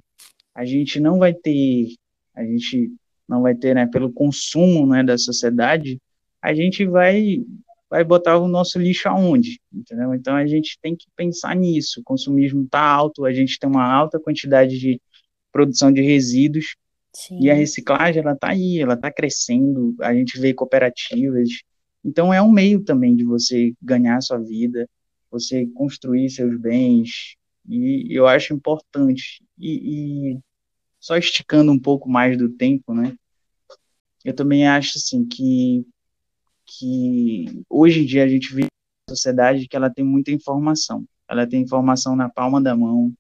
a gente não vai ter, a gente não vai ter, né, pelo consumo, né, da sociedade, a gente vai vai botar o nosso lixo aonde, entendeu? Então a gente tem que pensar nisso. O consumismo está alto, a gente tem uma alta quantidade de produção de resíduos Sim. e a reciclagem ela está aí, ela está crescendo. A gente vê cooperativas. Então é um meio também de você ganhar a sua vida, você construir seus bens. E eu acho importante. E, e só esticando um pouco mais do tempo, né? Eu também acho assim que que hoje em dia a gente vive uma sociedade que ela tem muita informação. Ela tem informação na palma da mão,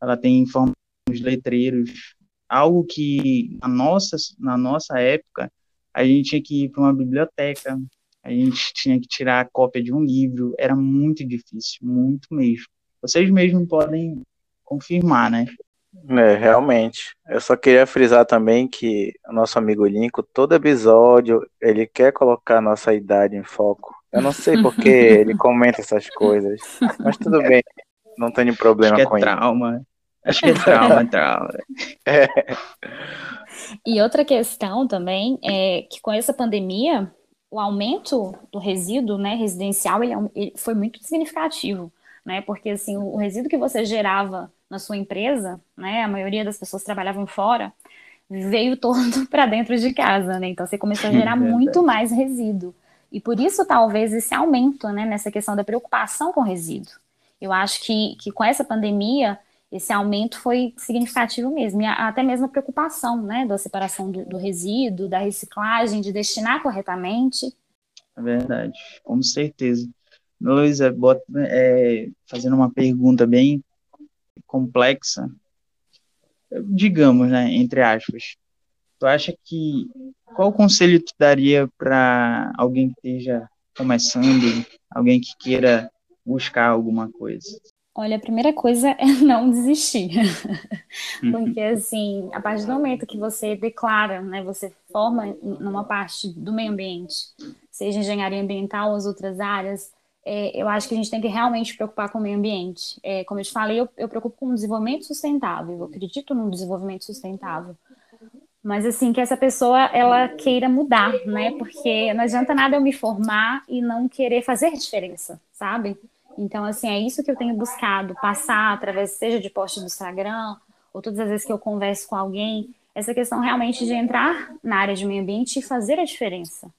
ela tem informação nos letreiros, algo que na nossa, na nossa época a gente tinha que ir para uma biblioteca, a gente tinha que tirar a cópia de um livro, era muito difícil, muito mesmo. Vocês mesmos podem confirmar, né? É, realmente. Eu só queria frisar também que o nosso amigo Linko, todo episódio, ele quer colocar a nossa idade em foco. Eu não sei por que ele comenta essas coisas, mas tudo bem, não tenho problema Acho que com é trauma. Acho que é trauma, trauma. É. E outra questão também é que com essa pandemia, o aumento do resíduo né, residencial ele, é ele foi muito significativo, né? Porque assim, o resíduo que você gerava na sua empresa, né? A maioria das pessoas trabalhavam fora, veio todo para dentro de casa, né? Então você começou a gerar muito mais resíduo. E por isso, talvez, esse aumento né, nessa questão da preocupação com resíduo. Eu acho que, que com essa pandemia, esse aumento foi significativo mesmo. E até mesmo a preocupação né, da separação do, do resíduo, da reciclagem, de destinar corretamente. É verdade, com certeza. Luísa, é, fazendo uma pergunta bem complexa, digamos, né, entre aspas, tu acha que qual conselho tu daria para alguém que esteja começando, alguém que queira buscar alguma coisa? Olha, a primeira coisa é não desistir. Porque, assim, a partir do momento que você declara, né, você forma numa parte do meio ambiente, seja engenharia ambiental ou as outras áreas, é, eu acho que a gente tem que realmente preocupar com o meio ambiente. É, como eu te falei, eu, eu preocupo com o desenvolvimento sustentável, eu acredito no desenvolvimento sustentável. Mas assim, que essa pessoa ela queira mudar, né? Porque não adianta nada eu me formar e não querer fazer diferença, sabe? Então, assim, é isso que eu tenho buscado, passar através, seja de post do Instagram, ou todas as vezes que eu converso com alguém, essa questão realmente de entrar na área de meio ambiente e fazer a diferença,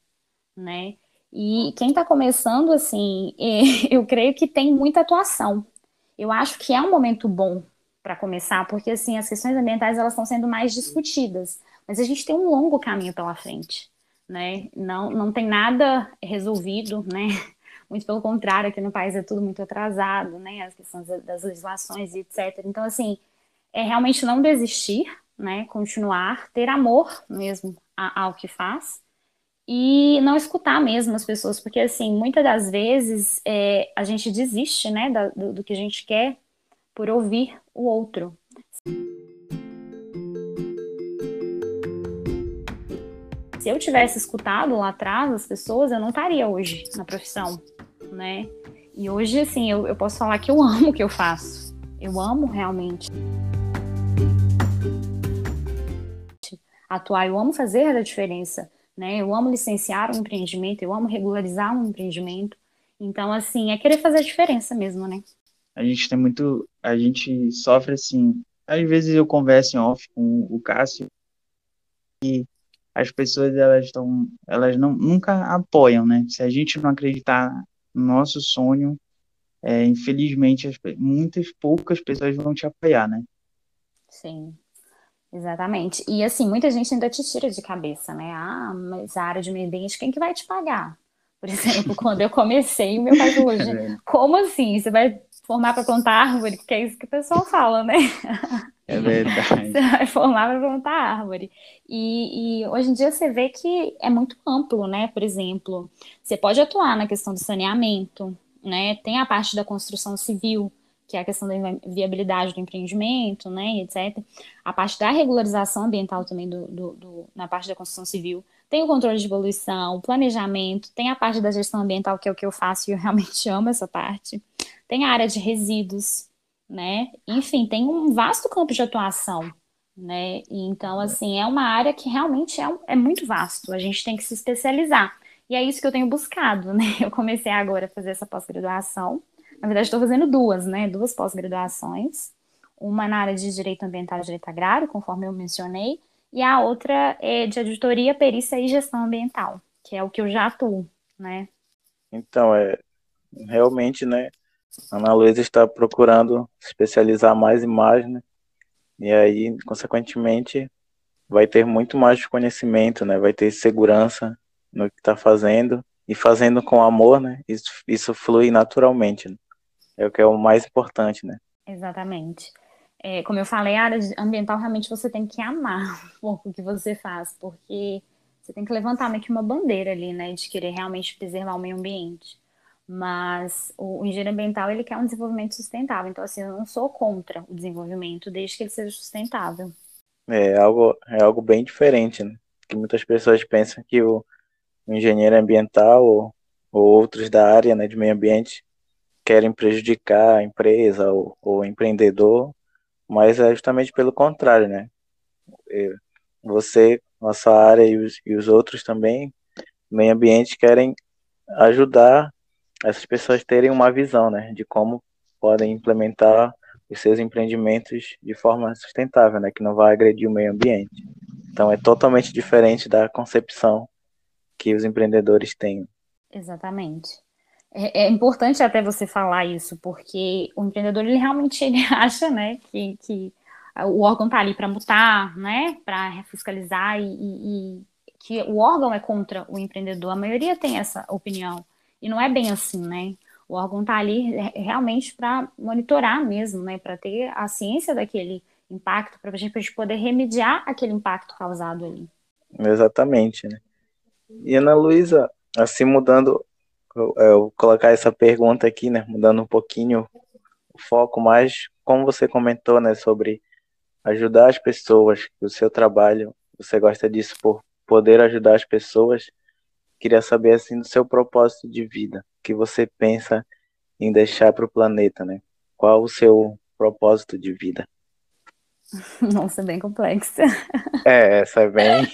né? E quem está começando, assim, eu creio que tem muita atuação. Eu acho que é um momento bom para começar, porque, assim, as questões ambientais, elas estão sendo mais discutidas. Mas a gente tem um longo caminho pela frente, né? Não, não tem nada resolvido, né? Muito pelo contrário, aqui no país é tudo muito atrasado, né? As questões das legislações e etc. Então, assim, é realmente não desistir, né? Continuar, ter amor mesmo ao que faz e não escutar mesmo as pessoas, porque assim, muitas das vezes é, a gente desiste, né, da, do, do que a gente quer por ouvir o outro. Se eu tivesse escutado lá atrás as pessoas, eu não estaria hoje na profissão, né? E hoje, assim, eu, eu posso falar que eu amo o que eu faço. Eu amo realmente. Atuar, eu amo fazer a diferença né? Eu amo licenciar um empreendimento, eu amo regularizar um empreendimento. Então, assim, é querer fazer a diferença mesmo, né? A gente tem muito, a gente sofre assim. Às vezes eu converso em off com o Cássio e as pessoas elas estão, elas não nunca apoiam, né? Se a gente não acreditar no nosso sonho, é, infelizmente as, muitas poucas pessoas vão te apoiar, né? Sim. Exatamente. E assim, muita gente ainda te tira de cabeça, né? Ah, mas a área de meio ambiente, quem que vai te pagar? Por exemplo, quando eu comecei, o meu pai falou, é como assim? Você vai formar para plantar árvore? Porque é isso que o pessoal fala, né? É verdade. Você vai formar para plantar árvore. E, e, hoje em dia você vê que é muito amplo, né? Por exemplo, você pode atuar na questão do saneamento, né? Tem a parte da construção civil, que é a questão da viabilidade do empreendimento, né, etc. A parte da regularização ambiental também do, do, do, na parte da construção civil. Tem o controle de poluição, planejamento, tem a parte da gestão ambiental, que é o que eu faço e eu realmente amo essa parte. Tem a área de resíduos, né? Enfim, tem um vasto campo de atuação, né? E, então, assim, é uma área que realmente é, é muito vasto. A gente tem que se especializar. E é isso que eu tenho buscado, né? Eu comecei agora a fazer essa pós-graduação na verdade, estou fazendo duas, né? Duas pós-graduações. Uma na área de Direito Ambiental e Direito Agrário, conforme eu mencionei, e a outra é de Auditoria, Perícia e Gestão Ambiental, que é o que eu já atuo, né? Então, é realmente, né? A Ana Luísa está procurando especializar mais e mais, né? E aí, consequentemente, vai ter muito mais conhecimento, né? Vai ter segurança no que está fazendo e fazendo com amor, né? Isso, isso flui naturalmente. Né? É o que é o mais importante, né? Exatamente. É, como eu falei, a área ambiental realmente você tem que amar um pouco o que você faz, porque você tem que levantar meio que uma bandeira ali, né, de querer realmente preservar o meio ambiente. Mas o, o engenheiro ambiental, ele quer um desenvolvimento sustentável. Então, assim, eu não sou contra o desenvolvimento, desde que ele seja sustentável. É algo, é algo bem diferente, né? Que muitas pessoas pensam que o, o engenheiro ambiental ou, ou outros da área né, de meio ambiente querem prejudicar a empresa ou, o empreendedor, mas é justamente pelo contrário, né? Você, nossa área e os, e os outros também, meio ambiente, querem ajudar essas pessoas a terem uma visão, né, de como podem implementar os seus empreendimentos de forma sustentável, né, que não vai agredir o meio ambiente. Então é totalmente diferente da concepção que os empreendedores têm. Exatamente. É, é, importante até você falar isso, porque o empreendedor ele realmente ele acha, né, que, que o órgão está ali para multar, né, para fiscalizar e, e, e, que o órgão é contra o empreendedor. A maioria tem essa opinião e não é bem assim, né? O órgão está ali realmente para monitorar mesmo, né, para ter a ciência daquele impacto, para a gente poder remediar aquele impacto causado ali. Exatamente, né? E Ana Luísa, assim mudando eu, colocar essa pergunta aqui, né, mudando um pouquinho o foco, mas como você comentou, né, sobre ajudar as pessoas, o seu trabalho, você gosta disso por poder ajudar as pessoas, queria saber assim do seu propósito de vida, que você pensa em deixar para o planeta, né? Qual o seu propósito de vida? Nossa, bem complexa. É, essa é bem.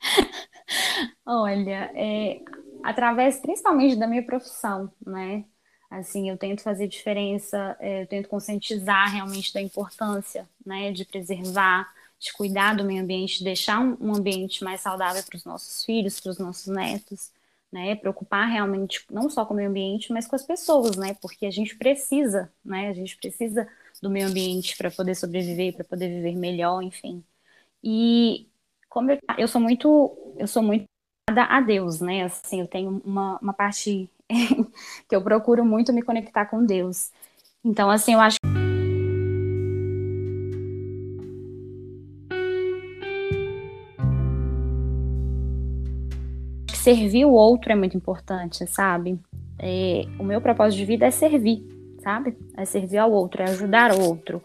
Olha, é, através principalmente da minha profissão, né? Assim, eu tento fazer diferença, é, eu tento conscientizar realmente da importância, né, de preservar, de cuidar do meio ambiente, deixar um, um ambiente mais saudável para os nossos filhos, para os nossos netos, né, preocupar realmente não só com o meio ambiente, mas com as pessoas, né, porque a gente precisa, né, a gente precisa do meio ambiente para poder sobreviver, para poder viver melhor, enfim. E como eu, eu sou muito, eu sou muito a Deus, né? Assim, eu tenho uma, uma parte que eu procuro muito me conectar com Deus. Então, assim, eu acho que servir o outro é muito importante, sabe? É, o meu propósito de vida é servir, sabe? É servir ao outro, é ajudar o outro.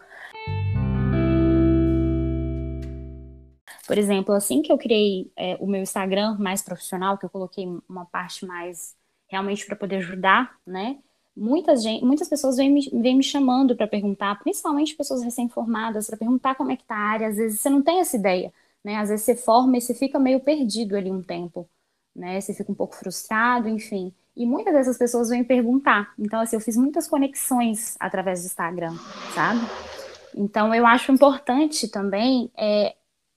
Por exemplo, assim que eu criei é, o meu Instagram mais profissional, que eu coloquei uma parte mais realmente para poder ajudar, né? Muitas, gente, muitas pessoas vêm me, vêm me chamando para perguntar, principalmente pessoas recém-formadas, para perguntar como é que tá a área. Às vezes você não tem essa ideia, né? Às vezes você forma e você fica meio perdido ali um tempo, né? Você fica um pouco frustrado, enfim. E muitas dessas pessoas vêm perguntar. Então, assim, eu fiz muitas conexões através do Instagram, sabe? Então, eu acho importante também é,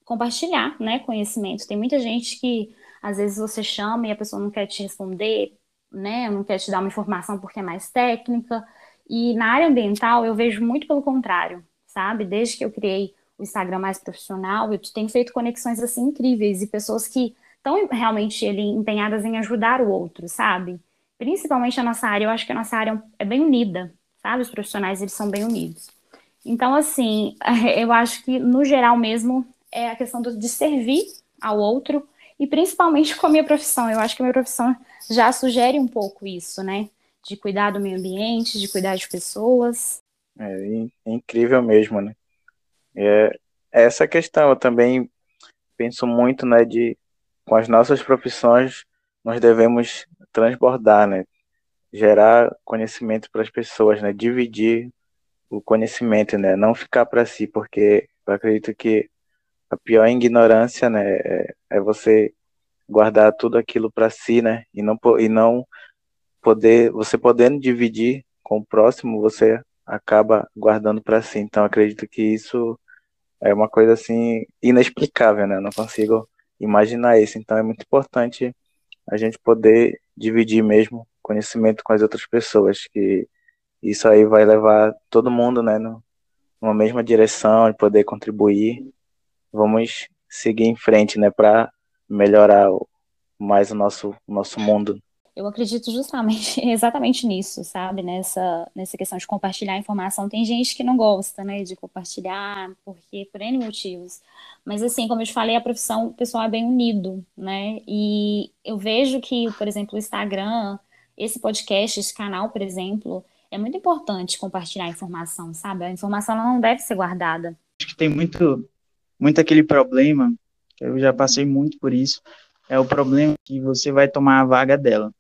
compartilhar, né, conhecimento. Tem muita gente que às vezes você chama e a pessoa não quer te responder, né, não quer te dar uma informação porque é mais técnica. E na área ambiental eu vejo muito pelo contrário, sabe? Desde que eu criei o Instagram mais profissional, eu tenho feito conexões assim incríveis e pessoas que estão realmente ali, empenhadas em ajudar o outro, sabe? Principalmente a nossa área, eu acho que a nossa área é bem unida, sabe? Os profissionais, eles são bem unidos. Então, assim, eu acho que, no geral mesmo, é a questão do, de servir ao outro e principalmente com a minha profissão. Eu acho que a minha profissão já sugere um pouco isso, né? De cuidar do meio ambiente, de cuidar de pessoas. É, é incrível mesmo, né? É, essa questão eu também penso muito, né, de com as nossas profissões nós devemos transbordar, né? Gerar conhecimento para as pessoas, né? Dividir o conhecimento, né? Não ficar para si, porque eu acredito que a pior ignorância, né, é, é você guardar tudo aquilo para si, né? E não e não poder, você podendo dividir com o próximo, você acaba guardando para si. Então acredito que isso é uma coisa assim inexplicável, né? Eu não consigo imaginar isso. Então é muito importante a gente poder dividir mesmo conhecimento com as outras pessoas, que isso aí vai levar todo mundo, né, numa mesma direção e poder contribuir. Vamos seguir em frente, né, para melhorar mais o nosso, o nosso mundo. Eu acredito justamente, exatamente nisso, sabe? Nessa, nessa questão de compartilhar informação. Tem gente que não gosta, né, de compartilhar, porque por N motivos. Mas, assim, como eu te falei, a profissão, o pessoal é bem unido, né? E eu vejo que, por exemplo, o Instagram, esse podcast, esse canal, por exemplo, é muito importante compartilhar informação, sabe? A informação não deve ser guardada. Acho que tem muito, muito aquele problema, eu já passei muito por isso, é o problema que você vai tomar a vaga dela.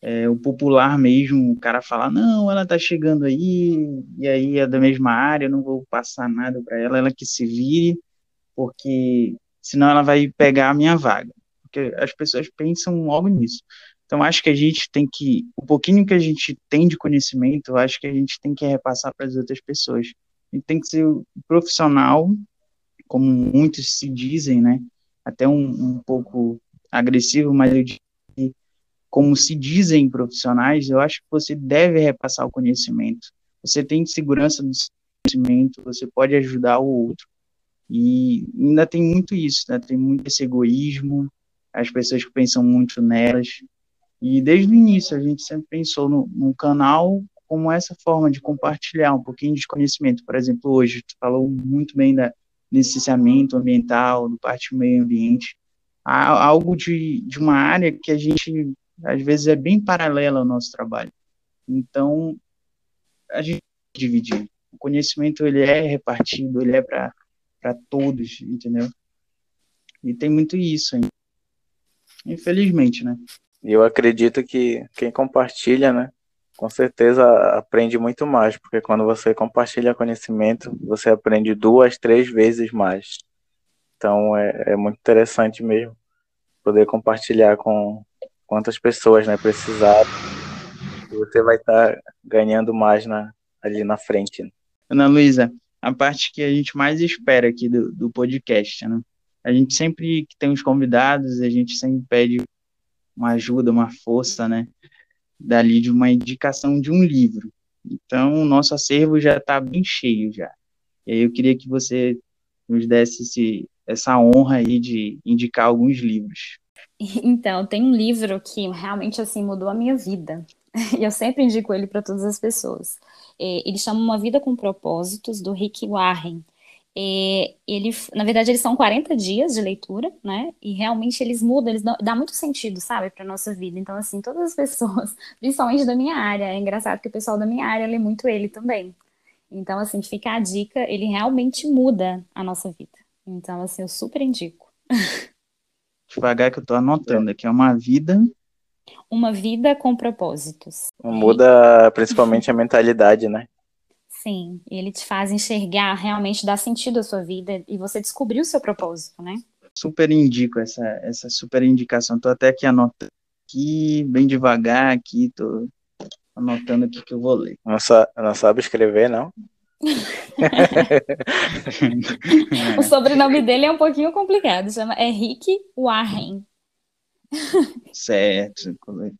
É, o popular mesmo, o cara fala, não, ela tá chegando aí, e aí é da mesma área, eu não vou passar nada para ela, ela que se vire, porque senão ela vai pegar a minha vaga. Porque as pessoas pensam logo nisso. Então, acho que a gente tem que, o pouquinho que a gente tem de conhecimento, acho que a gente tem que repassar para as outras pessoas. A gente tem que ser profissional, como muitos se dizem, né? até um, um pouco agressivo, mas eu digo que, como se dizem profissionais, eu acho que você deve repassar o conhecimento. Você tem segurança no conhecimento, você pode ajudar o outro. E ainda tem muito isso, né? Tem muito esse egoísmo, as pessoas que pensam muito nelas. E desde o início a gente sempre pensou no, no canal como essa forma de compartilhar um pouquinho de conhecimento. Por exemplo, hoje tu falou muito bem da, licenciamento ambiental, do parte do meio ambiente, algo de, de uma área que a gente, às vezes, é bem paralela ao nosso trabalho. Então, a gente dividir. O conhecimento, ele é repartido, ele é para todos, entendeu? E tem muito isso, hein? infelizmente, né? Eu acredito que quem compartilha, né, com certeza aprende muito mais, porque quando você compartilha conhecimento, você aprende duas, três vezes mais. Então é, é muito interessante mesmo poder compartilhar com quantas pessoas né, precisarem. Você vai estar tá ganhando mais na, ali na frente. Né? Ana Luísa, a parte que a gente mais espera aqui do, do podcast, né? A gente sempre que tem os convidados, a gente sempre pede uma ajuda, uma força, né? Dali de uma indicação de um livro. Então, o nosso acervo já está bem cheio já. E aí eu queria que você nos desse esse, essa honra aí de indicar alguns livros. Então, tem um livro que realmente assim mudou a minha vida. E eu sempre indico ele para todas as pessoas. É, ele chama Uma Vida com Propósitos, do Rick Warren. É, ele, na verdade, eles são 40 dias de leitura, né? E realmente eles mudam, eles dão, dá muito sentido, sabe, para nossa vida. Então, assim, todas as pessoas, principalmente da minha área, é engraçado que o pessoal da minha área lê muito ele também. Então, assim, fica a dica, ele realmente muda a nossa vida. Então, assim, eu super indico. Devagar que eu tô anotando aqui, é uma vida. Uma vida com propósitos. Muda principalmente a mentalidade, né? Sim, ele te faz enxergar, realmente dar sentido à sua vida e você descobrir o seu propósito, né? Super indico essa, essa super indicação. Tô até aqui anotando aqui, bem devagar aqui, tô anotando aqui que eu vou ler. Não, sa não sabe escrever, não? o sobrenome dele é um pouquinho complicado, chama é Rick Warren. Certo,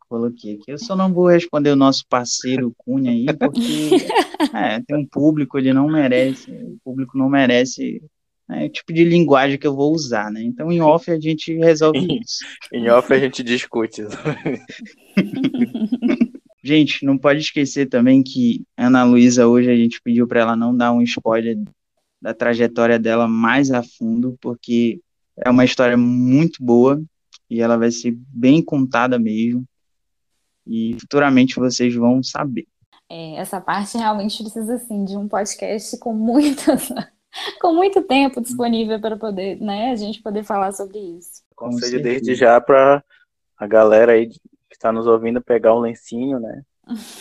coloquei aqui. Eu só não vou responder o nosso parceiro Cunha aí, porque é, tem um público, ele não merece, o público não merece né, o tipo de linguagem que eu vou usar, né? Então, em off, a gente resolve isso. em off, a gente discute. gente, não pode esquecer também que Ana Luísa, hoje, a gente pediu para ela não dar um spoiler da trajetória dela mais a fundo, porque é uma história muito boa, e ela vai ser bem contada mesmo. E futuramente vocês vão saber. É, essa parte realmente precisa, assim, de um podcast com muitas... com muito tempo disponível para poder, né, a gente poder falar sobre isso. Conselho desde já para a galera aí que está nos ouvindo pegar um lencinho, né?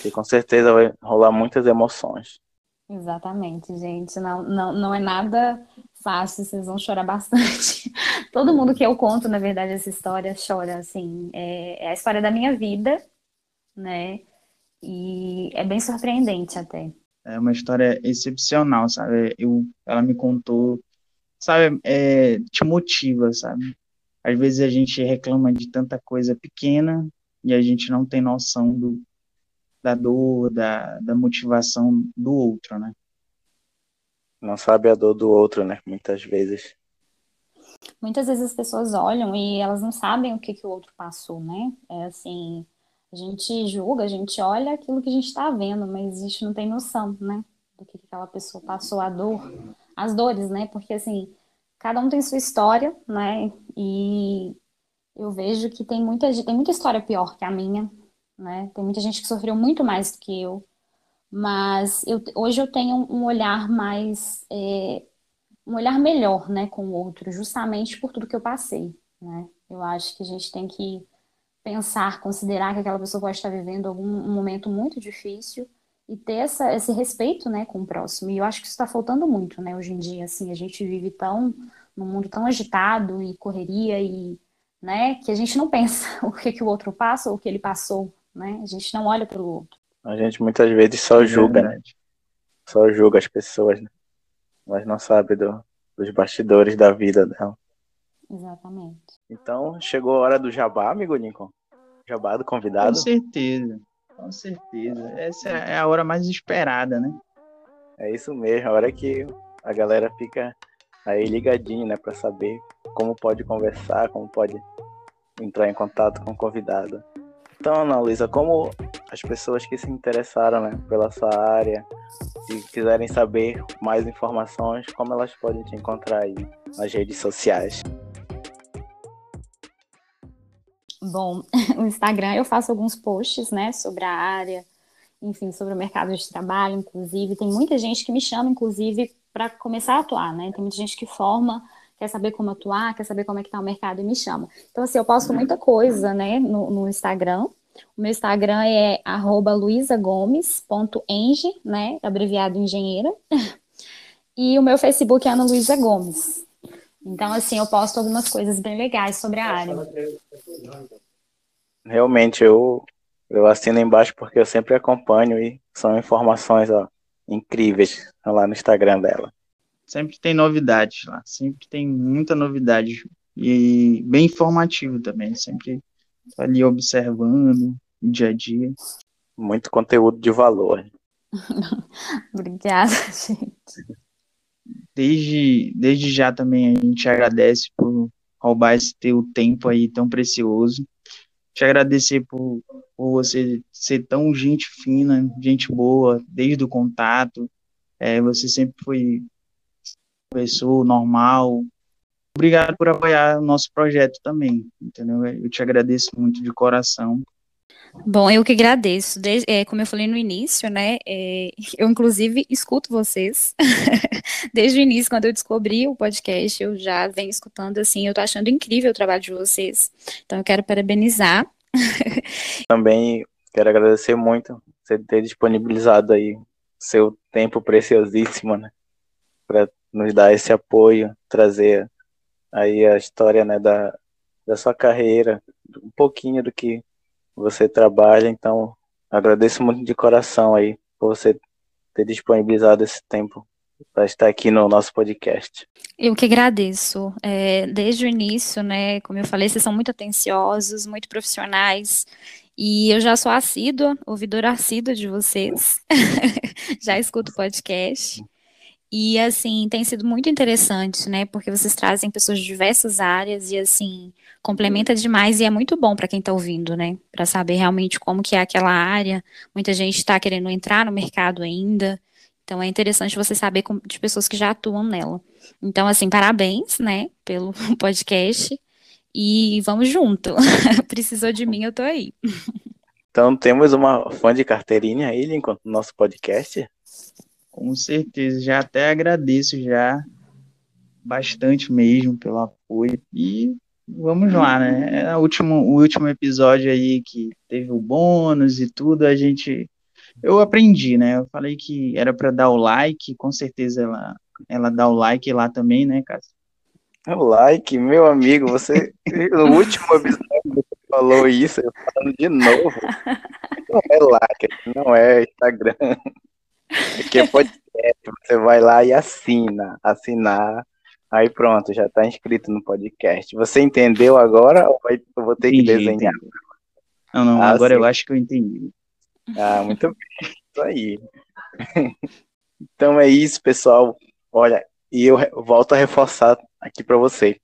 Que com certeza vai rolar muitas emoções. Exatamente, gente. Não, não, não é nada fácil, vocês vão chorar bastante. Todo mundo que eu conto, na verdade, essa história chora, assim. É, é a história da minha vida, né? E é bem surpreendente até. É uma história excepcional, sabe? Eu, ela me contou, sabe? É, te motiva, sabe? Às vezes a gente reclama de tanta coisa pequena e a gente não tem noção do, da dor, da, da motivação do outro, né? Não sabe a dor do outro, né? Muitas vezes. Muitas vezes as pessoas olham e elas não sabem o que, que o outro passou, né? É assim, a gente julga, a gente olha aquilo que a gente está vendo, mas a gente não tem noção, né? Do que, que aquela pessoa passou, a dor, as dores, né? Porque assim, cada um tem sua história, né? E eu vejo que tem muita, tem muita história pior que a minha, né? Tem muita gente que sofreu muito mais do que eu, mas eu, hoje eu tenho um olhar mais, é, um olhar melhor, né, com o outro, justamente por tudo que eu passei, né? Eu acho que a gente tem que pensar, considerar que aquela pessoa pode estar vivendo algum um momento muito difícil e ter essa, esse respeito, né, com o próximo. E eu acho que isso está faltando muito, né, hoje em dia, assim, a gente vive tão, num mundo tão agitado e correria e, né, que a gente não pensa o que, que o outro passa ou o que ele passou, né? A gente não olha para o outro. A gente muitas vezes só julga, né? Só julga as pessoas, né? mas não sabe do, dos bastidores da vida dela. Exatamente. Então, chegou a hora do jabá, amigo Lincoln? Jabá do convidado? Com certeza, com certeza. Essa é a hora mais esperada, né? É isso mesmo, a hora que a galera fica aí ligadinho, né, para saber como pode conversar, como pode entrar em contato com o convidado. Então, Ana Luísa, como as pessoas que se interessaram né, pela sua área, se quiserem saber mais informações, como elas podem te encontrar aí nas redes sociais? Bom, no Instagram eu faço alguns posts, né, sobre a área, enfim, sobre o mercado de trabalho, inclusive. Tem muita gente que me chama, inclusive, para começar a atuar, né? Tem muita gente que forma, quer saber como atuar, quer saber como é que tá o mercado e me chama. Então, assim, eu posto muita coisa, né, no, no Instagram. O meu Instagram é luisagomes.eng, né, abreviado engenheira. E o meu Facebook é Ana Luísa Gomes. Então, assim, eu posto algumas coisas bem legais sobre a área. Realmente, eu, eu assino embaixo porque eu sempre acompanho e são informações ó, incríveis lá no Instagram dela. Sempre tem novidades lá, sempre tem muita novidade e bem informativo também, sempre ali observando o dia a dia. Muito conteúdo de valor. Obrigada, gente. Desde, desde já também a gente agradece por roubar esse teu tempo aí tão precioso. Te agradecer por, por você ser tão gente fina, gente boa, desde o contato. É, você sempre foi pessoa normal. Obrigado por apoiar o nosso projeto também, entendeu? Eu te agradeço muito de coração. Bom, eu que agradeço. É, como eu falei no início, né? É, eu, inclusive, escuto vocês. Desde o início, quando eu descobri o podcast, eu já venho escutando, assim, eu tô achando incrível o trabalho de vocês. Então, eu quero parabenizar. Também quero agradecer muito você ter disponibilizado aí seu tempo preciosíssimo, né? Para nos dar esse apoio, trazer aí a história né, da, da sua carreira, um pouquinho do que você trabalha. Então, agradeço muito de coração aí por você ter disponibilizado esse tempo para estar aqui no nosso podcast. Eu que agradeço. É, desde o início, né, como eu falei, vocês são muito atenciosos, muito profissionais. E eu já sou assídua, ouvidora assídua de vocês. já escuto o podcast. E, assim, tem sido muito interessante, né? Porque vocês trazem pessoas de diversas áreas e, assim, complementa demais e é muito bom para quem está ouvindo, né? Para saber realmente como que é aquela área. Muita gente está querendo entrar no mercado ainda. Então, é interessante você saber de pessoas que já atuam nela. Então, assim, parabéns, né? Pelo podcast. E vamos junto. Precisou de mim, eu tô aí. Então temos uma fã de carteirinha aí, enquanto nosso podcast. Com certeza, já até agradeço já bastante mesmo pelo apoio e vamos lá, né? É o último, o último episódio aí que teve o bônus e tudo, a gente eu aprendi, né? Eu falei que era para dar o like, com certeza ela ela dá o like lá também, né, Cássio? O like, meu amigo, você no último episódio você falou isso, eu falando de novo. Não é like, não é Instagram. Aqui é podcast, você vai lá e assina, assinar Aí pronto, já está inscrito no podcast. Você entendeu agora ou vai, eu vou ter entendi, que desenhar? Entendi. Não, não, ah, agora sim. eu acho que eu entendi. Ah, muito bem. Isso aí. Então é isso, pessoal. Olha, e eu volto a reforçar aqui para você.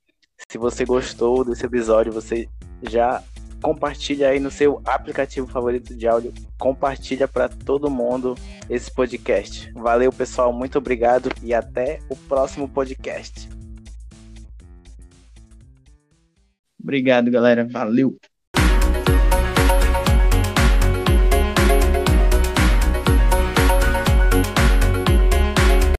Se você gostou desse episódio, você já compartilha aí no seu aplicativo favorito de áudio, compartilha para todo mundo esse podcast. Valeu, pessoal, muito obrigado e até o próximo podcast. Obrigado, galera. Valeu.